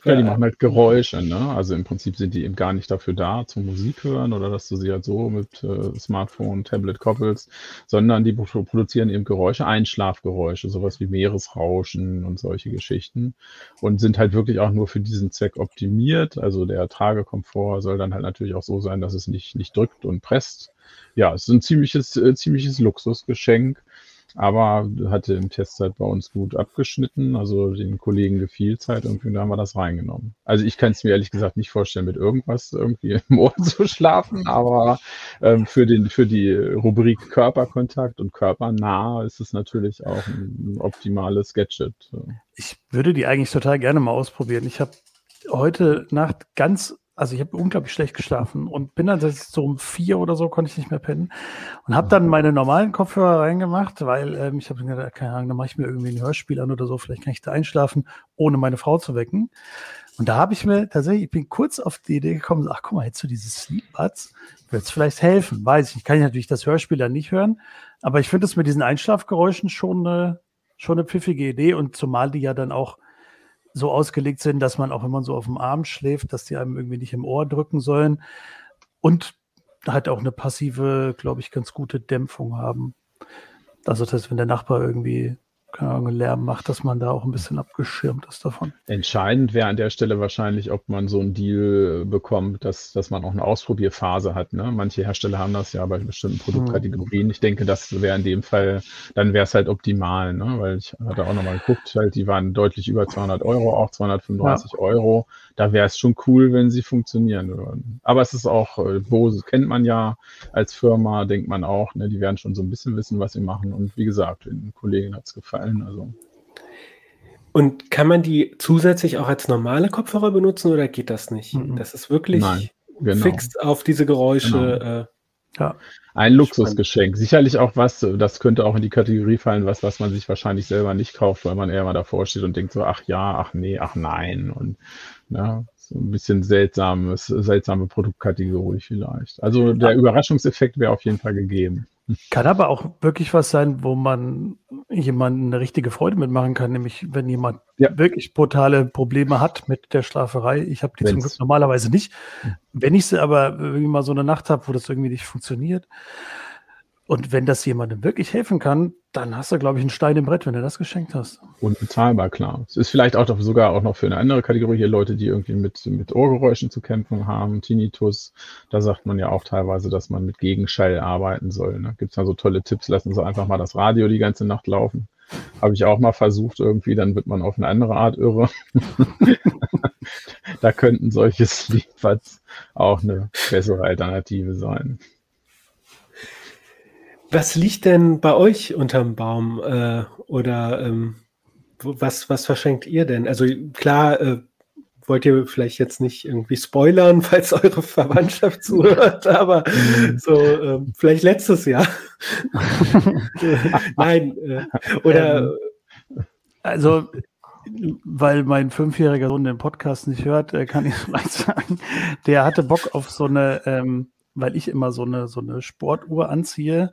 Ja, die machen halt Geräusche, ne? Also im Prinzip sind die eben gar nicht dafür da, zum Musik hören oder dass du sie halt so mit äh, Smartphone, Tablet koppelst, sondern die produzieren eben Geräusche, Einschlafgeräusche, sowas wie Meeresrauschen und solche Geschichten und sind halt wirklich auch nur für diesen Zweck optimiert. Also der Tragekomfort soll dann halt natürlich auch so sein, dass es nicht, nicht drückt und presst. Ja, es ist ein ziemliches, äh, ziemliches Luxusgeschenk aber hatte im Testzeit bei uns gut abgeschnitten. Also den Kollegen gefiel es halt irgendwie, da haben wir das reingenommen. Also ich kann es mir ehrlich gesagt nicht vorstellen, mit irgendwas irgendwie im Ohr zu schlafen, aber ähm, für, den, für die Rubrik Körperkontakt und körpernah ist es natürlich auch ein, ein optimales Gadget. Ich würde die eigentlich total gerne mal ausprobieren. Ich habe heute Nacht ganz also ich habe unglaublich schlecht geschlafen und bin dann so um vier oder so konnte ich nicht mehr pennen und habe dann meine normalen Kopfhörer reingemacht, weil ähm, ich habe gedacht, keine Ahnung, dann mache ich mir irgendwie ein Hörspiel an oder so, vielleicht kann ich da einschlafen, ohne meine Frau zu wecken. Und da habe ich mir tatsächlich, ich bin kurz auf die Idee gekommen, ach guck mal, hättest du dieses Sleepbuds, wird es vielleicht helfen, weiß ich nicht. Kann ich natürlich das Hörspiel dann nicht hören, aber ich finde es mit diesen Einschlafgeräuschen schon eine, schon eine pfiffige Idee und zumal die ja dann auch so ausgelegt sind, dass man auch, wenn man so auf dem Arm schläft, dass die einem irgendwie nicht im Ohr drücken sollen und halt auch eine passive, glaube ich, ganz gute Dämpfung haben. Also das heißt, wenn der Nachbar irgendwie keine Ahnung, Lärm macht, dass man da auch ein bisschen abgeschirmt ist davon. Entscheidend wäre an der Stelle wahrscheinlich, ob man so einen Deal bekommt, dass, dass man auch eine Ausprobierphase hat. Ne? Manche Hersteller haben das ja bei bestimmten Produktkategorien. Ich denke, das wäre in dem Fall, dann wäre es halt optimal, ne? weil ich hatte auch nochmal geguckt, halt, die waren deutlich über 200 Euro, auch 235 ja. Euro. Da wäre es schon cool, wenn sie funktionieren würden. Aber es ist auch, äh, Bose kennt man ja als Firma, denkt man auch, ne? die werden schon so ein bisschen wissen, was sie machen. Und wie gesagt, den Kollegen hat es gefallen gefallen. Also. Und kann man die zusätzlich auch als normale Kopfhörer benutzen oder geht das nicht? Mhm. Das ist wirklich Nein, genau. fix auf diese Geräusche. Genau. Äh, ja. Ein Luxusgeschenk. Sicherlich auch was, das könnte auch in die Kategorie fallen, was, was man sich wahrscheinlich selber nicht kauft, weil man eher mal davor steht und denkt so, ach ja, ach nee, ach nein. Und ja, so ein bisschen seltsames, seltsame Produktkategorie vielleicht. Also der Überraschungseffekt wäre auf jeden Fall gegeben. Kann aber auch wirklich was sein, wo man jemanden eine richtige Freude mitmachen kann, nämlich wenn jemand ja. wirklich brutale Probleme hat mit der Schlaferei. Ich habe die Wenn's. zum Glück normalerweise nicht. Wenn ich sie aber irgendwie mal so eine Nacht habe, wo das irgendwie nicht funktioniert, und wenn das jemandem wirklich helfen kann, dann hast du, glaube ich, einen Stein im Brett, wenn du das geschenkt hast. Unbezahlbar, klar. Es ist vielleicht auch sogar auch noch für eine andere Kategorie hier Leute, die irgendwie mit, mit Ohrgeräuschen zu kämpfen haben, Tinnitus. Da sagt man ja auch teilweise, dass man mit Gegenschall arbeiten soll. Ne? Gibt es da so tolle Tipps, lassen Sie einfach mal das Radio die ganze Nacht laufen. Habe ich auch mal versucht irgendwie, dann wird man auf eine andere Art irre. da könnten solche Sleeppads auch eine bessere Alternative sein. Was liegt denn bei euch unterm Baum? Äh, oder ähm, was, was verschenkt ihr denn? Also klar, äh, wollt ihr vielleicht jetzt nicht irgendwie spoilern, falls eure Verwandtschaft zuhört, aber mhm. so äh, vielleicht letztes Jahr. Nein, äh, oder. Ähm, also, weil mein fünfjähriger Sohn den Podcast nicht hört, äh, kann ich vielleicht sagen, der hatte Bock auf so eine ähm, weil ich immer so eine, so eine Sportuhr anziehe,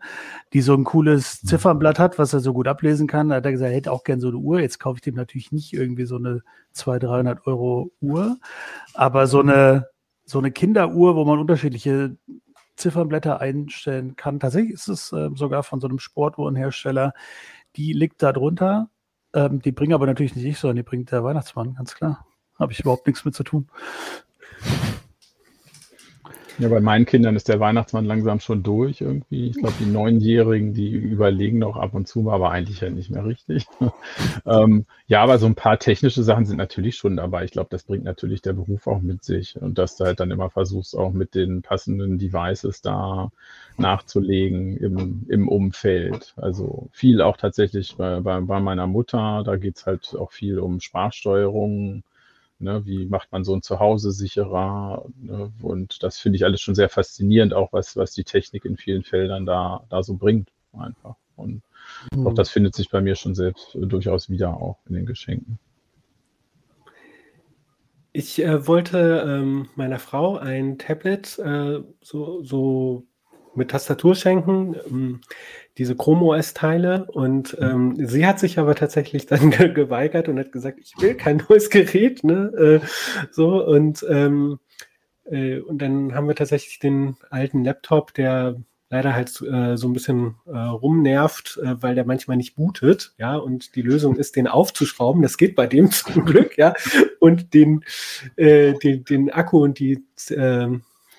die so ein cooles mhm. Ziffernblatt hat, was er so gut ablesen kann. Da hat er gesagt, er hätte auch gern so eine Uhr. Jetzt kaufe ich dem natürlich nicht irgendwie so eine 200, 300 Euro Uhr, aber so eine, so eine Kinderuhr, wo man unterschiedliche Ziffernblätter einstellen kann. Tatsächlich ist es äh, sogar von so einem Sportuhrenhersteller, die liegt da drunter. Ähm, die bringen aber natürlich nicht ich, sondern die bringt der Weihnachtsmann, ganz klar. Habe ich überhaupt nichts mit zu tun. Ja, bei meinen Kindern ist der Weihnachtsmann langsam schon durch irgendwie. Ich glaube, die Neunjährigen, die überlegen noch ab und zu aber eigentlich ja nicht mehr richtig. ähm, ja, aber so ein paar technische Sachen sind natürlich schon dabei. Ich glaube, das bringt natürlich der Beruf auch mit sich und dass du halt dann immer versuchst, auch mit den passenden Devices da nachzulegen im, im Umfeld. Also viel auch tatsächlich bei, bei, bei meiner Mutter. Da geht's halt auch viel um Sprachsteuerung Ne, wie macht man so ein Zuhause sicherer? Ne? Und das finde ich alles schon sehr faszinierend, auch was, was die Technik in vielen Feldern da, da so bringt, einfach. Und mhm. auch das findet sich bei mir schon selbst durchaus wieder auch in den Geschenken. Ich äh, wollte ähm, meiner Frau ein Tablet äh, so, so mit Tastatur schenken. Ähm, diese Chrome OS-Teile und ähm, sie hat sich aber tatsächlich dann ge geweigert und hat gesagt, ich will kein neues Gerät, ne? Äh, so und ähm, äh, und dann haben wir tatsächlich den alten Laptop, der leider halt äh, so ein bisschen äh, rumnervt, äh, weil der manchmal nicht bootet, ja, und die Lösung ist, den aufzuschrauben. Das geht bei dem zum Glück, ja, und den, äh, den, den Akku und die äh,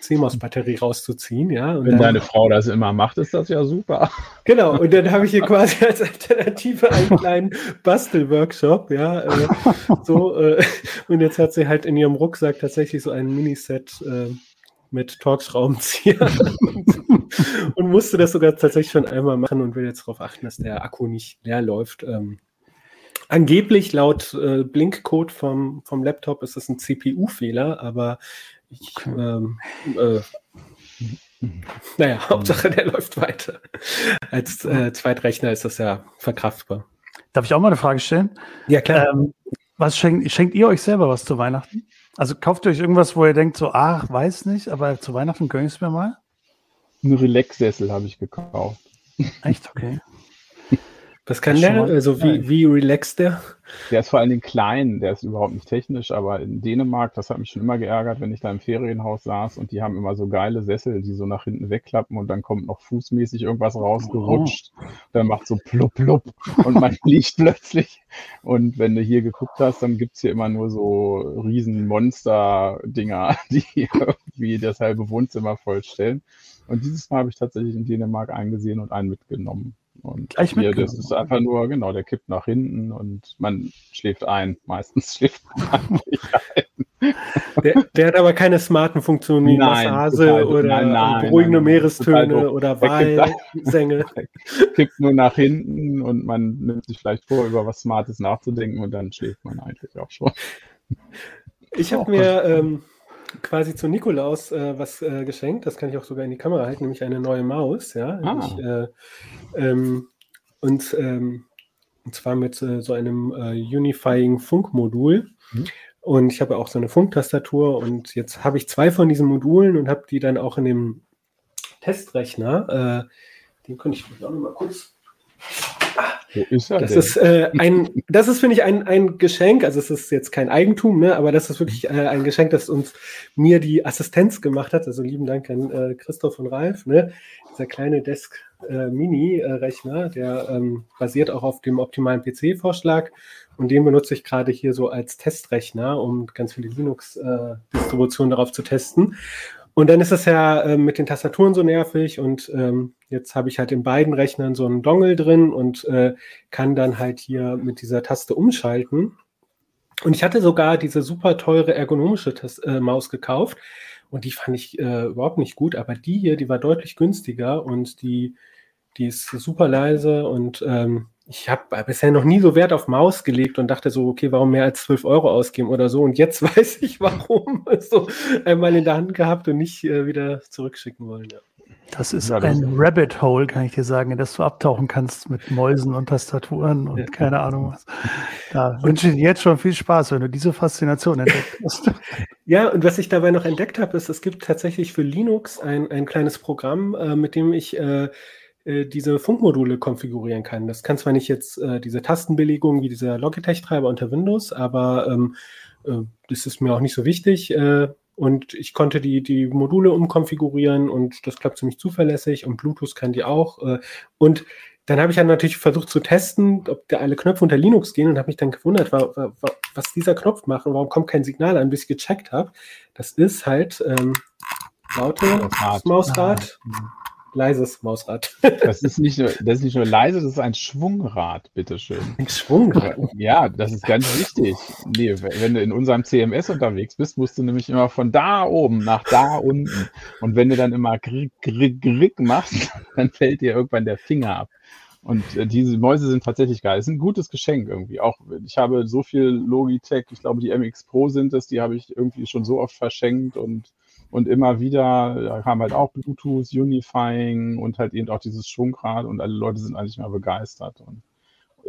CMOS-Batterie rauszuziehen. Ja, und Wenn dann, deine Frau das immer macht, ist das ja super. Genau, und dann habe ich hier quasi als Alternative einen kleinen Bastel-Workshop, ja. Äh, so, äh, und jetzt hat sie halt in ihrem Rucksack tatsächlich so ein Miniset äh, mit Torx-Schraubenzieher und musste das sogar tatsächlich schon einmal machen und will jetzt darauf achten, dass der Akku nicht leer läuft. Ähm, angeblich laut äh, Blinkcode vom, vom Laptop ist es ein CPU-Fehler, aber ich, ähm, äh, naja, Hauptsache der läuft weiter. Als äh, Zweitrechner ist das ja verkraftbar. Darf ich auch mal eine Frage stellen? Ja, klar. Ähm, Was schenkt, schenkt ihr euch selber was zu Weihnachten? Also kauft ihr euch irgendwas, wo ihr denkt, so, ach, weiß nicht, aber zu Weihnachten gönne ich es mir mal? Einen Relax-Sessel habe ich gekauft. Echt? Okay. Was kann der? Also wie, wie relaxed der? Der ist vor allen Dingen klein, der ist überhaupt nicht technisch, aber in Dänemark, das hat mich schon immer geärgert, wenn ich da im Ferienhaus saß und die haben immer so geile Sessel, die so nach hinten wegklappen und dann kommt noch fußmäßig irgendwas rausgerutscht. Oh. Dann macht so plupp, plupp und man liegt plötzlich. Und wenn du hier geguckt hast, dann gibt's hier immer nur so riesen Monster-Dinger, die irgendwie das halbe Wohnzimmer vollstellen. Und dieses Mal habe ich tatsächlich in Dänemark eingesehen und einen mitgenommen. Und Gleich hier, das ist einfach nur, genau, der kippt nach hinten und man schläft ein. Meistens schläft man ein. Der, der, hat aber keine smarten Funktionen wie nein, Massage total, oder nein, nein, beruhigende Meerestöne oder Wahlsänge. Kippt nur nach hinten und man nimmt sich vielleicht vor, über was Smartes nachzudenken und dann schläft man eigentlich auch schon. Ich habe mir ähm, quasi zu Nikolaus äh, was äh, geschenkt. Das kann ich auch sogar in die Kamera halten, nämlich eine neue Maus. Ja, ah. ich, äh, ähm, und, ähm, und zwar mit äh, so einem äh, Unifying Funkmodul. Mhm. Und ich habe auch so eine Funktastatur und jetzt habe ich zwei von diesen Modulen und habe die dann auch in dem Testrechner. Äh, den könnte ich auch noch mal kurz wo ist er das denn? ist äh, ein, das ist finde ich ein, ein Geschenk. Also es ist jetzt kein Eigentum, ne, aber das ist wirklich äh, ein Geschenk, das uns mir die Assistenz gemacht hat. Also lieben Dank an äh, Christoph und Ralf. Ne, dieser kleine Desk äh, Mini Rechner, der ähm, basiert auch auf dem optimalen PC-Vorschlag und den benutze ich gerade hier so als Testrechner, um ganz viele Linux-Distributionen äh, darauf zu testen. Und dann ist es ja äh, mit den Tastaturen so nervig und ähm, jetzt habe ich halt in beiden Rechnern so einen Dongle drin und äh, kann dann halt hier mit dieser Taste umschalten. Und ich hatte sogar diese super teure ergonomische Tas äh, Maus gekauft und die fand ich äh, überhaupt nicht gut, aber die hier, die war deutlich günstiger und die, die ist super leise und ähm, ich habe bisher noch nie so Wert auf Maus gelegt und dachte so, okay, warum mehr als 12 Euro ausgeben oder so? Und jetzt weiß ich, warum. so einmal in der Hand gehabt und nicht äh, wieder zurückschicken wollen. Ja. Das ist ja, das ein Rabbit Hole, kann ich dir sagen, in das du abtauchen kannst mit Mäusen und Tastaturen und ja. keine Ahnung was. Da wünsche ich dir jetzt schon viel Spaß, wenn du diese Faszination entdeckt hast. Ja, und was ich dabei noch entdeckt habe, ist, es gibt tatsächlich für Linux ein, ein kleines Programm, äh, mit dem ich äh, äh, diese Funkmodule konfigurieren kann. Das kann zwar nicht jetzt äh, diese Tastenbelegung wie dieser Logitech-Treiber unter Windows, aber ähm, äh, das ist mir auch nicht so wichtig. Äh, und ich konnte die, die Module umkonfigurieren und das klappt ziemlich zuverlässig und Bluetooth kann die auch. Äh, und dann habe ich dann natürlich versucht zu testen, ob da alle Knöpfe unter Linux gehen und habe mich dann gewundert, wa, wa, was dieser Knopf macht und warum kommt kein Signal an, bis ich gecheckt habe. Das ist halt ähm, laute Mausrad. Ah leises Mausrad. Das ist nicht nur, das ist nicht nur leise, das ist ein Schwungrad, bitteschön. Ein Schwungrad? Ja, das ist ganz wichtig. Nee, wenn du in unserem CMS unterwegs bist, musst du nämlich immer von da oben nach da unten. Und wenn du dann immer grick, grick, grick machst, dann fällt dir irgendwann der Finger ab. Und äh, diese Mäuse sind tatsächlich geil. Das ist ein gutes Geschenk irgendwie. Auch ich habe so viel Logitech, ich glaube, die MX Pro sind es, die habe ich irgendwie schon so oft verschenkt und und immer wieder ja, haben halt auch Bluetooth, Unifying und halt eben auch dieses Schwungrad und alle Leute sind eigentlich mal begeistert. Und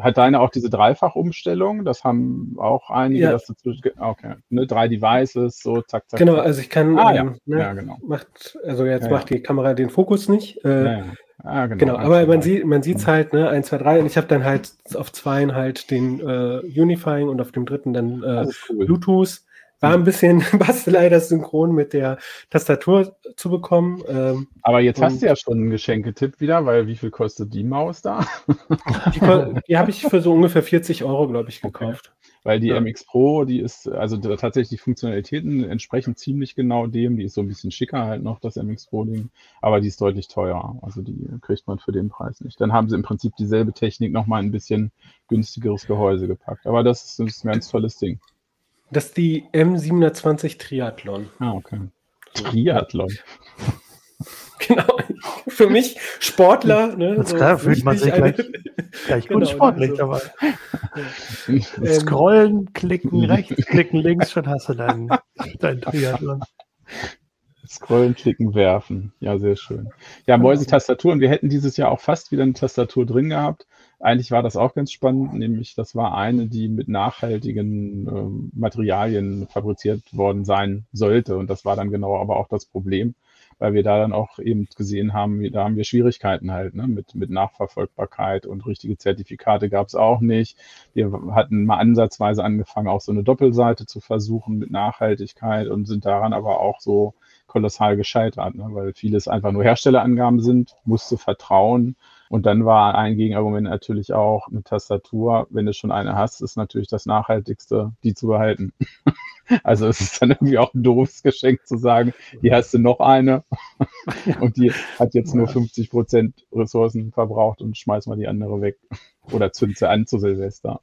hat deine auch diese Dreifachumstellung? Das haben auch einige, ja. dass du okay, ne, drei Devices, so zack, zack. Genau, also ich kann, ah, ähm, ja. Ne, ja, genau. macht, also jetzt macht die Kamera den Fokus nicht. Äh, ja, genau. genau. aber man sieht man sieht's halt, ne, 1, 2, 3 und ich habe dann halt auf zwei halt den äh, Unifying und auf dem dritten dann äh, cool. Bluetooth. War ein bisschen Bastelei, das synchron mit der Tastatur zu bekommen. Ähm, Aber jetzt hast du ja schon einen Geschenketipp wieder, weil wie viel kostet die Maus da? Die, die habe ich für so ungefähr 40 Euro, glaube ich, gekauft. Okay. Weil die ja. MX Pro, die ist, also tatsächlich die Funktionalitäten entsprechen ziemlich genau dem. Die ist so ein bisschen schicker halt noch, das MX Pro-Ding. Aber die ist deutlich teurer. Also die kriegt man für den Preis nicht. Dann haben sie im Prinzip dieselbe Technik nochmal ein bisschen günstigeres Gehäuse gepackt. Aber das ist, das ist ein ganz tolles Ding. Das ist die M720 Triathlon. Ah, okay. Triathlon. genau. Für mich Sportler. Ne, das so klar, fühlt man sich gleich, gleich genau, gut sportlich also, dabei. Ja. Scrollen, klicken rechts, klicken links, schon hast du deinen, deinen Triathlon. Scrollen, klicken, werfen. Ja, sehr schön. Ja, Mäuse-Tastatur. Und wir hätten dieses Jahr auch fast wieder eine Tastatur drin gehabt. Eigentlich war das auch ganz spannend, nämlich das war eine, die mit nachhaltigen äh, Materialien fabriziert worden sein sollte. Und das war dann genau aber auch das Problem, weil wir da dann auch eben gesehen haben, da haben wir Schwierigkeiten halt ne? mit, mit Nachverfolgbarkeit und richtige Zertifikate gab es auch nicht. Wir hatten mal ansatzweise angefangen, auch so eine Doppelseite zu versuchen mit Nachhaltigkeit und sind daran aber auch so kolossal gescheitert, ne? weil vieles einfach nur Herstellerangaben sind, musste vertrauen. Und dann war ein Gegenargument natürlich auch eine Tastatur, wenn du schon eine hast, ist natürlich das Nachhaltigste, die zu behalten. also es ist dann irgendwie auch ein doofes Geschenk zu sagen, hier hast du noch eine und die hat jetzt nur 50 Prozent Ressourcen verbraucht und schmeiß mal die andere weg. Oder zünd sie an zu Silvester.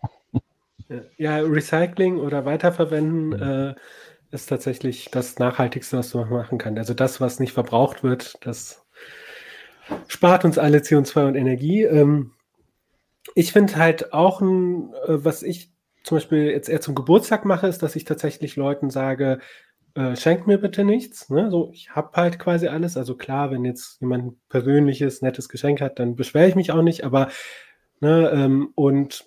Ja, Recycling oder Weiterverwenden mhm. äh, ist tatsächlich das Nachhaltigste, was man machen kann. Also das, was nicht verbraucht wird, das spart uns alle CO2 und Energie. Ähm, ich finde halt auch, ein, äh, was ich zum Beispiel jetzt eher zum Geburtstag mache, ist, dass ich tatsächlich Leuten sage, äh, schenkt mir bitte nichts. Ne? So, ich habe halt quasi alles. Also klar, wenn jetzt jemand ein persönliches, nettes Geschenk hat, dann beschwere ich mich auch nicht. Aber ne, ähm, und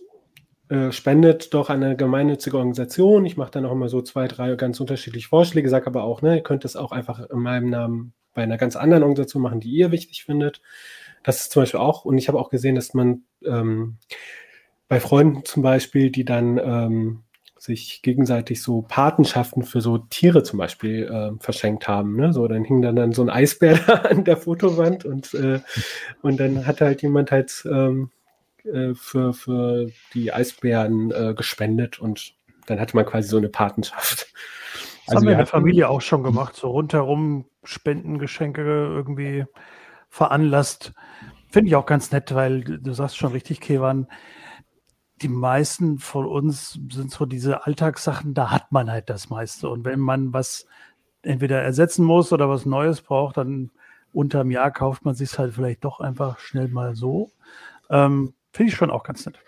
äh, spendet doch an eine gemeinnützige Organisation. Ich mache dann auch immer so zwei, drei ganz unterschiedliche Vorschläge, sage aber auch, ne, ihr könnt es auch einfach in meinem Namen bei einer ganz anderen Organisation machen, die ihr wichtig findet. Das ist zum Beispiel auch, und ich habe auch gesehen, dass man ähm, bei Freunden zum Beispiel, die dann ähm, sich gegenseitig so Patenschaften für so Tiere zum Beispiel äh, verschenkt haben. Ne? So, dann hing dann, dann so ein Eisbär da an der Fotowand und, äh, und dann hat halt jemand halt ähm, äh, für, für die Eisbären äh, gespendet und dann hatte man quasi so eine Patenschaft. Das also haben wir in der Familie auch schon gemacht, so rundherum Spendengeschenke irgendwie veranlasst. Finde ich auch ganz nett, weil du sagst schon richtig, Kevan, die meisten von uns sind so diese Alltagssachen, da hat man halt das meiste. Und wenn man was entweder ersetzen muss oder was Neues braucht, dann unterm Jahr kauft man sich halt vielleicht doch einfach schnell mal so. Ähm, Finde ich schon auch ganz nett.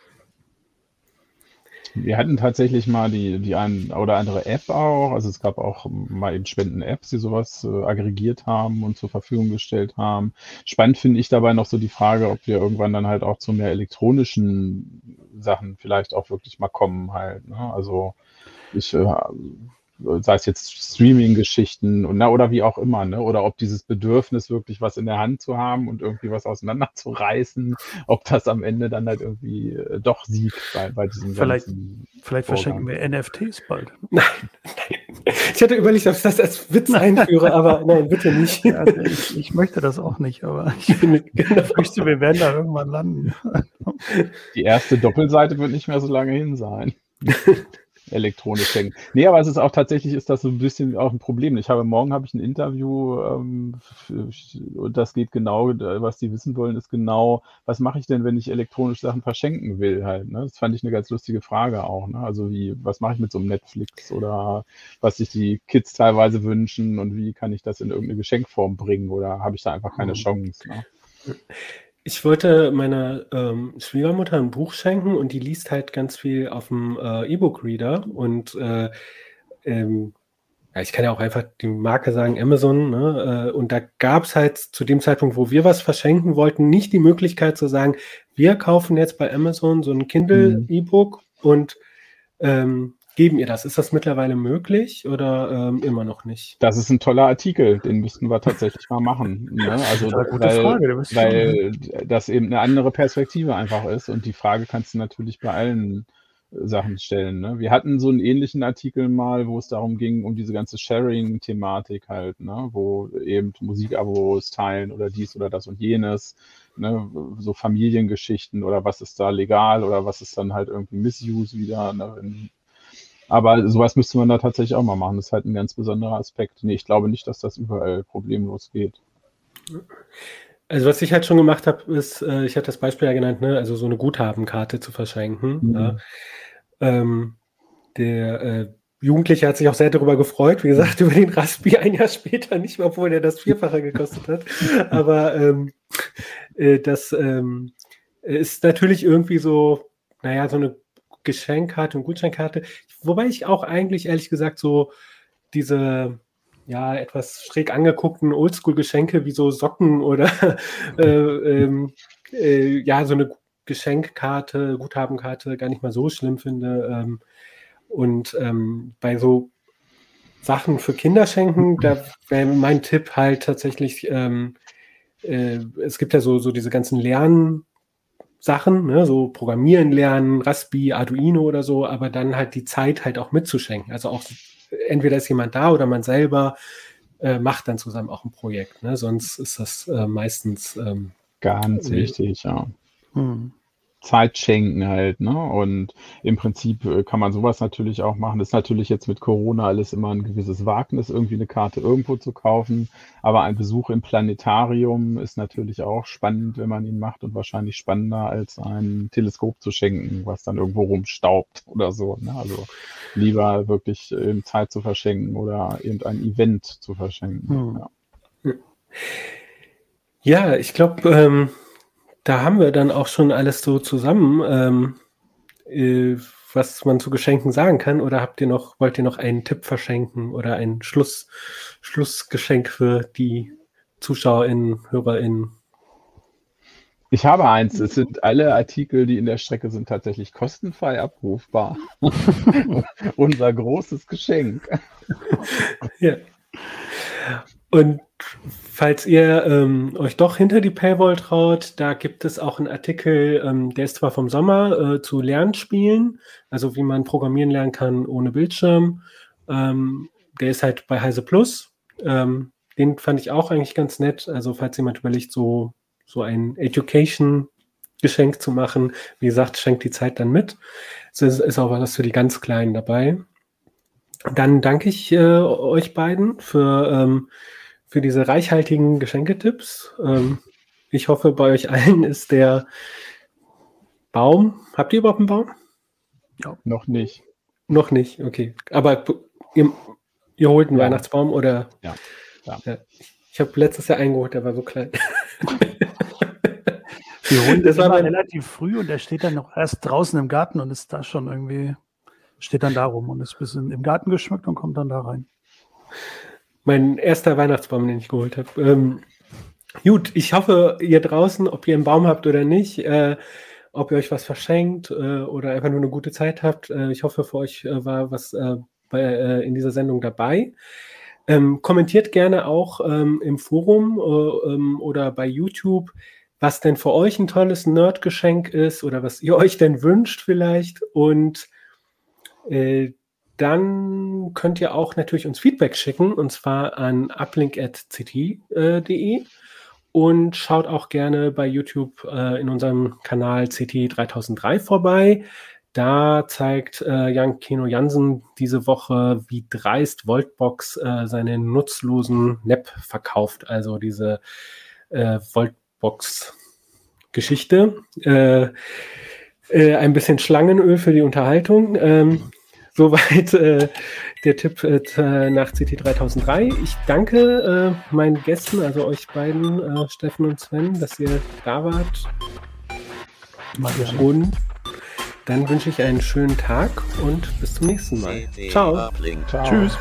Wir hatten tatsächlich mal die, die ein oder andere App auch. Also es gab auch mal eben Spenden-Apps, die sowas äh, aggregiert haben und zur Verfügung gestellt haben. Spannend finde ich dabei noch so die Frage, ob wir irgendwann dann halt auch zu mehr elektronischen Sachen vielleicht auch wirklich mal kommen halt. Ne? Also ich äh, sei es jetzt Streaming-Geschichten und oder wie auch immer, ne? Oder ob dieses Bedürfnis wirklich was in der Hand zu haben und irgendwie was auseinanderzureißen, ob das am Ende dann halt irgendwie äh, doch siegt bei, bei diesem Vielleicht, vielleicht verschenken wir NFTs bald. Nein, nein. Ich hatte überlegt, ob ich das als Witz einführe, aber nein, bitte nicht. Ja, also ich, ich, möchte das auch nicht, aber ich finde, genau. möchte, wir werden da irgendwann landen. Die erste Doppelseite wird nicht mehr so lange hin sein elektronisch hängen. Nee, aber es ist auch tatsächlich, ist das so ein bisschen auch ein Problem. Ich habe morgen habe ich ein Interview ähm, und das geht genau, was die wissen wollen, ist genau, was mache ich denn, wenn ich elektronisch Sachen verschenken will halt. Ne? Das fand ich eine ganz lustige Frage auch. Ne? Also wie, was mache ich mit so einem Netflix oder was sich die Kids teilweise wünschen und wie kann ich das in irgendeine Geschenkform bringen oder habe ich da einfach keine mhm. Chance? Ne? Ich wollte meiner ähm, Schwiegermutter ein Buch schenken und die liest halt ganz viel auf dem äh, E-Book-Reader und äh, ähm, ja, ich kann ja auch einfach die Marke sagen, Amazon, ne? Äh, und da gab es halt zu dem Zeitpunkt, wo wir was verschenken wollten, nicht die Möglichkeit zu sagen, wir kaufen jetzt bei Amazon so ein Kindle-E-Book mhm. und ähm, geben ihr das. Ist das mittlerweile möglich oder ähm, immer noch nicht? Das ist ein toller Artikel, den müssten wir tatsächlich mal machen. Ne? Also, weil, Frage, weil das eben eine andere Perspektive einfach ist und die Frage kannst du natürlich bei allen Sachen stellen. Ne? Wir hatten so einen ähnlichen Artikel mal, wo es darum ging, um diese ganze Sharing-Thematik halt, ne? wo eben Musikabos teilen oder dies oder das und jenes, ne? so Familiengeschichten oder was ist da legal oder was ist dann halt irgendwie Misuse wieder, ne? wenn aber sowas müsste man da tatsächlich auch mal machen. Das ist halt ein ganz besonderer Aspekt. Nee, ich glaube nicht, dass das überall problemlos geht. Also was ich halt schon gemacht habe, ist, äh, ich hatte das Beispiel ja genannt, ne, also so eine Guthabenkarte zu verschenken. Mhm. Ja. Ähm, der äh, Jugendliche hat sich auch sehr darüber gefreut, wie gesagt, über den Raspi ein Jahr später, nicht mal, obwohl er das Vierfache gekostet hat. Aber ähm, äh, das ähm, ist natürlich irgendwie so, naja, so eine Geschenkkarte und Gutscheinkarte. Wobei ich auch eigentlich ehrlich gesagt so diese ja, etwas schräg angeguckten Oldschool-Geschenke wie so Socken oder äh, ähm, äh, ja, so eine Geschenkkarte, Guthabenkarte gar nicht mal so schlimm finde. Ähm, und ähm, bei so Sachen für Kinder schenken, da wäre mein Tipp halt tatsächlich, ähm, äh, es gibt ja so, so diese ganzen Lernsachen, ne, so Programmieren lernen, Raspi, Arduino oder so, aber dann halt die Zeit halt auch mitzuschenken. Also auch entweder ist jemand da oder man selber äh, macht dann zusammen auch ein Projekt. Ne? Sonst ist das äh, meistens ähm, ganz wichtig, ja. Hm. Zeit schenken halt, ne? Und im Prinzip äh, kann man sowas natürlich auch machen. Das ist natürlich jetzt mit Corona alles immer ein gewisses Wagnis, irgendwie eine Karte irgendwo zu kaufen. Aber ein Besuch im Planetarium ist natürlich auch spannend, wenn man ihn macht und wahrscheinlich spannender als ein Teleskop zu schenken, was dann irgendwo rumstaubt oder so. Ne? Also lieber wirklich äh, Zeit zu verschenken oder irgendein Event zu verschenken. Hm. Ja. ja. ich glaube, ähm da haben wir dann auch schon alles so zusammen, ähm, äh, was man zu Geschenken sagen kann. Oder habt ihr noch, wollt ihr noch einen Tipp verschenken oder ein Schluss, Schlussgeschenk für die ZuschauerInnen, HörerInnen? Ich habe eins. Es sind alle Artikel, die in der Strecke sind, tatsächlich kostenfrei abrufbar. Unser großes Geschenk. ja. Und falls ihr ähm, euch doch hinter die Paywall traut, da gibt es auch einen Artikel, ähm, der ist zwar vom Sommer äh, zu Lernspielen, also wie man programmieren lernen kann ohne Bildschirm. Ähm, der ist halt bei Heise Plus. Ähm, den fand ich auch eigentlich ganz nett. Also falls jemand überlegt, so, so ein Education-Geschenk zu machen, wie gesagt, schenkt die Zeit dann mit. Es ist, ist auch was für die ganz Kleinen dabei. Dann danke ich äh, euch beiden für ähm, für diese reichhaltigen Geschenketipps. Ähm, ich hoffe, bei euch allen ist der Baum. Habt ihr überhaupt einen Baum? Ja. Noch nicht. Noch nicht, okay. Aber ihr, ihr holt einen ja. Weihnachtsbaum oder? Ja. ja. ja. Ich habe letztes Jahr eingeholt, der war so klein. Wir holen das war relativ früh und der steht dann noch erst draußen im Garten und ist da schon irgendwie, steht dann da rum und ist ein bisschen im Garten geschmückt und kommt dann da rein. Mein erster Weihnachtsbaum, den ich geholt habe. Ähm, gut, ich hoffe, ihr draußen, ob ihr einen Baum habt oder nicht, äh, ob ihr euch was verschenkt äh, oder einfach nur eine gute Zeit habt. Äh, ich hoffe, für euch äh, war was äh, bei, äh, in dieser Sendung dabei. Ähm, kommentiert gerne auch ähm, im Forum ähm, oder bei YouTube, was denn für euch ein tolles Nerdgeschenk ist oder was ihr euch denn wünscht vielleicht. Und dann könnt ihr auch natürlich uns Feedback schicken und zwar an uplink.ct.de und schaut auch gerne bei YouTube äh, in unserem Kanal CT 3003 vorbei. Da zeigt äh, Jan Keno Jansen diese Woche, wie dreist Voltbox äh, seine nutzlosen NEP verkauft, also diese äh, Voltbox-Geschichte. Äh, äh, ein bisschen Schlangenöl für die Unterhaltung. Ähm, Soweit äh, der Tipp äh, nach CT 3003. Ich danke äh, meinen Gästen, also euch beiden, äh, Steffen und Sven, dass ihr da wart. Und dann wünsche ich einen schönen Tag und bis zum nächsten Mal. Ciao. Ciao. Tschüss.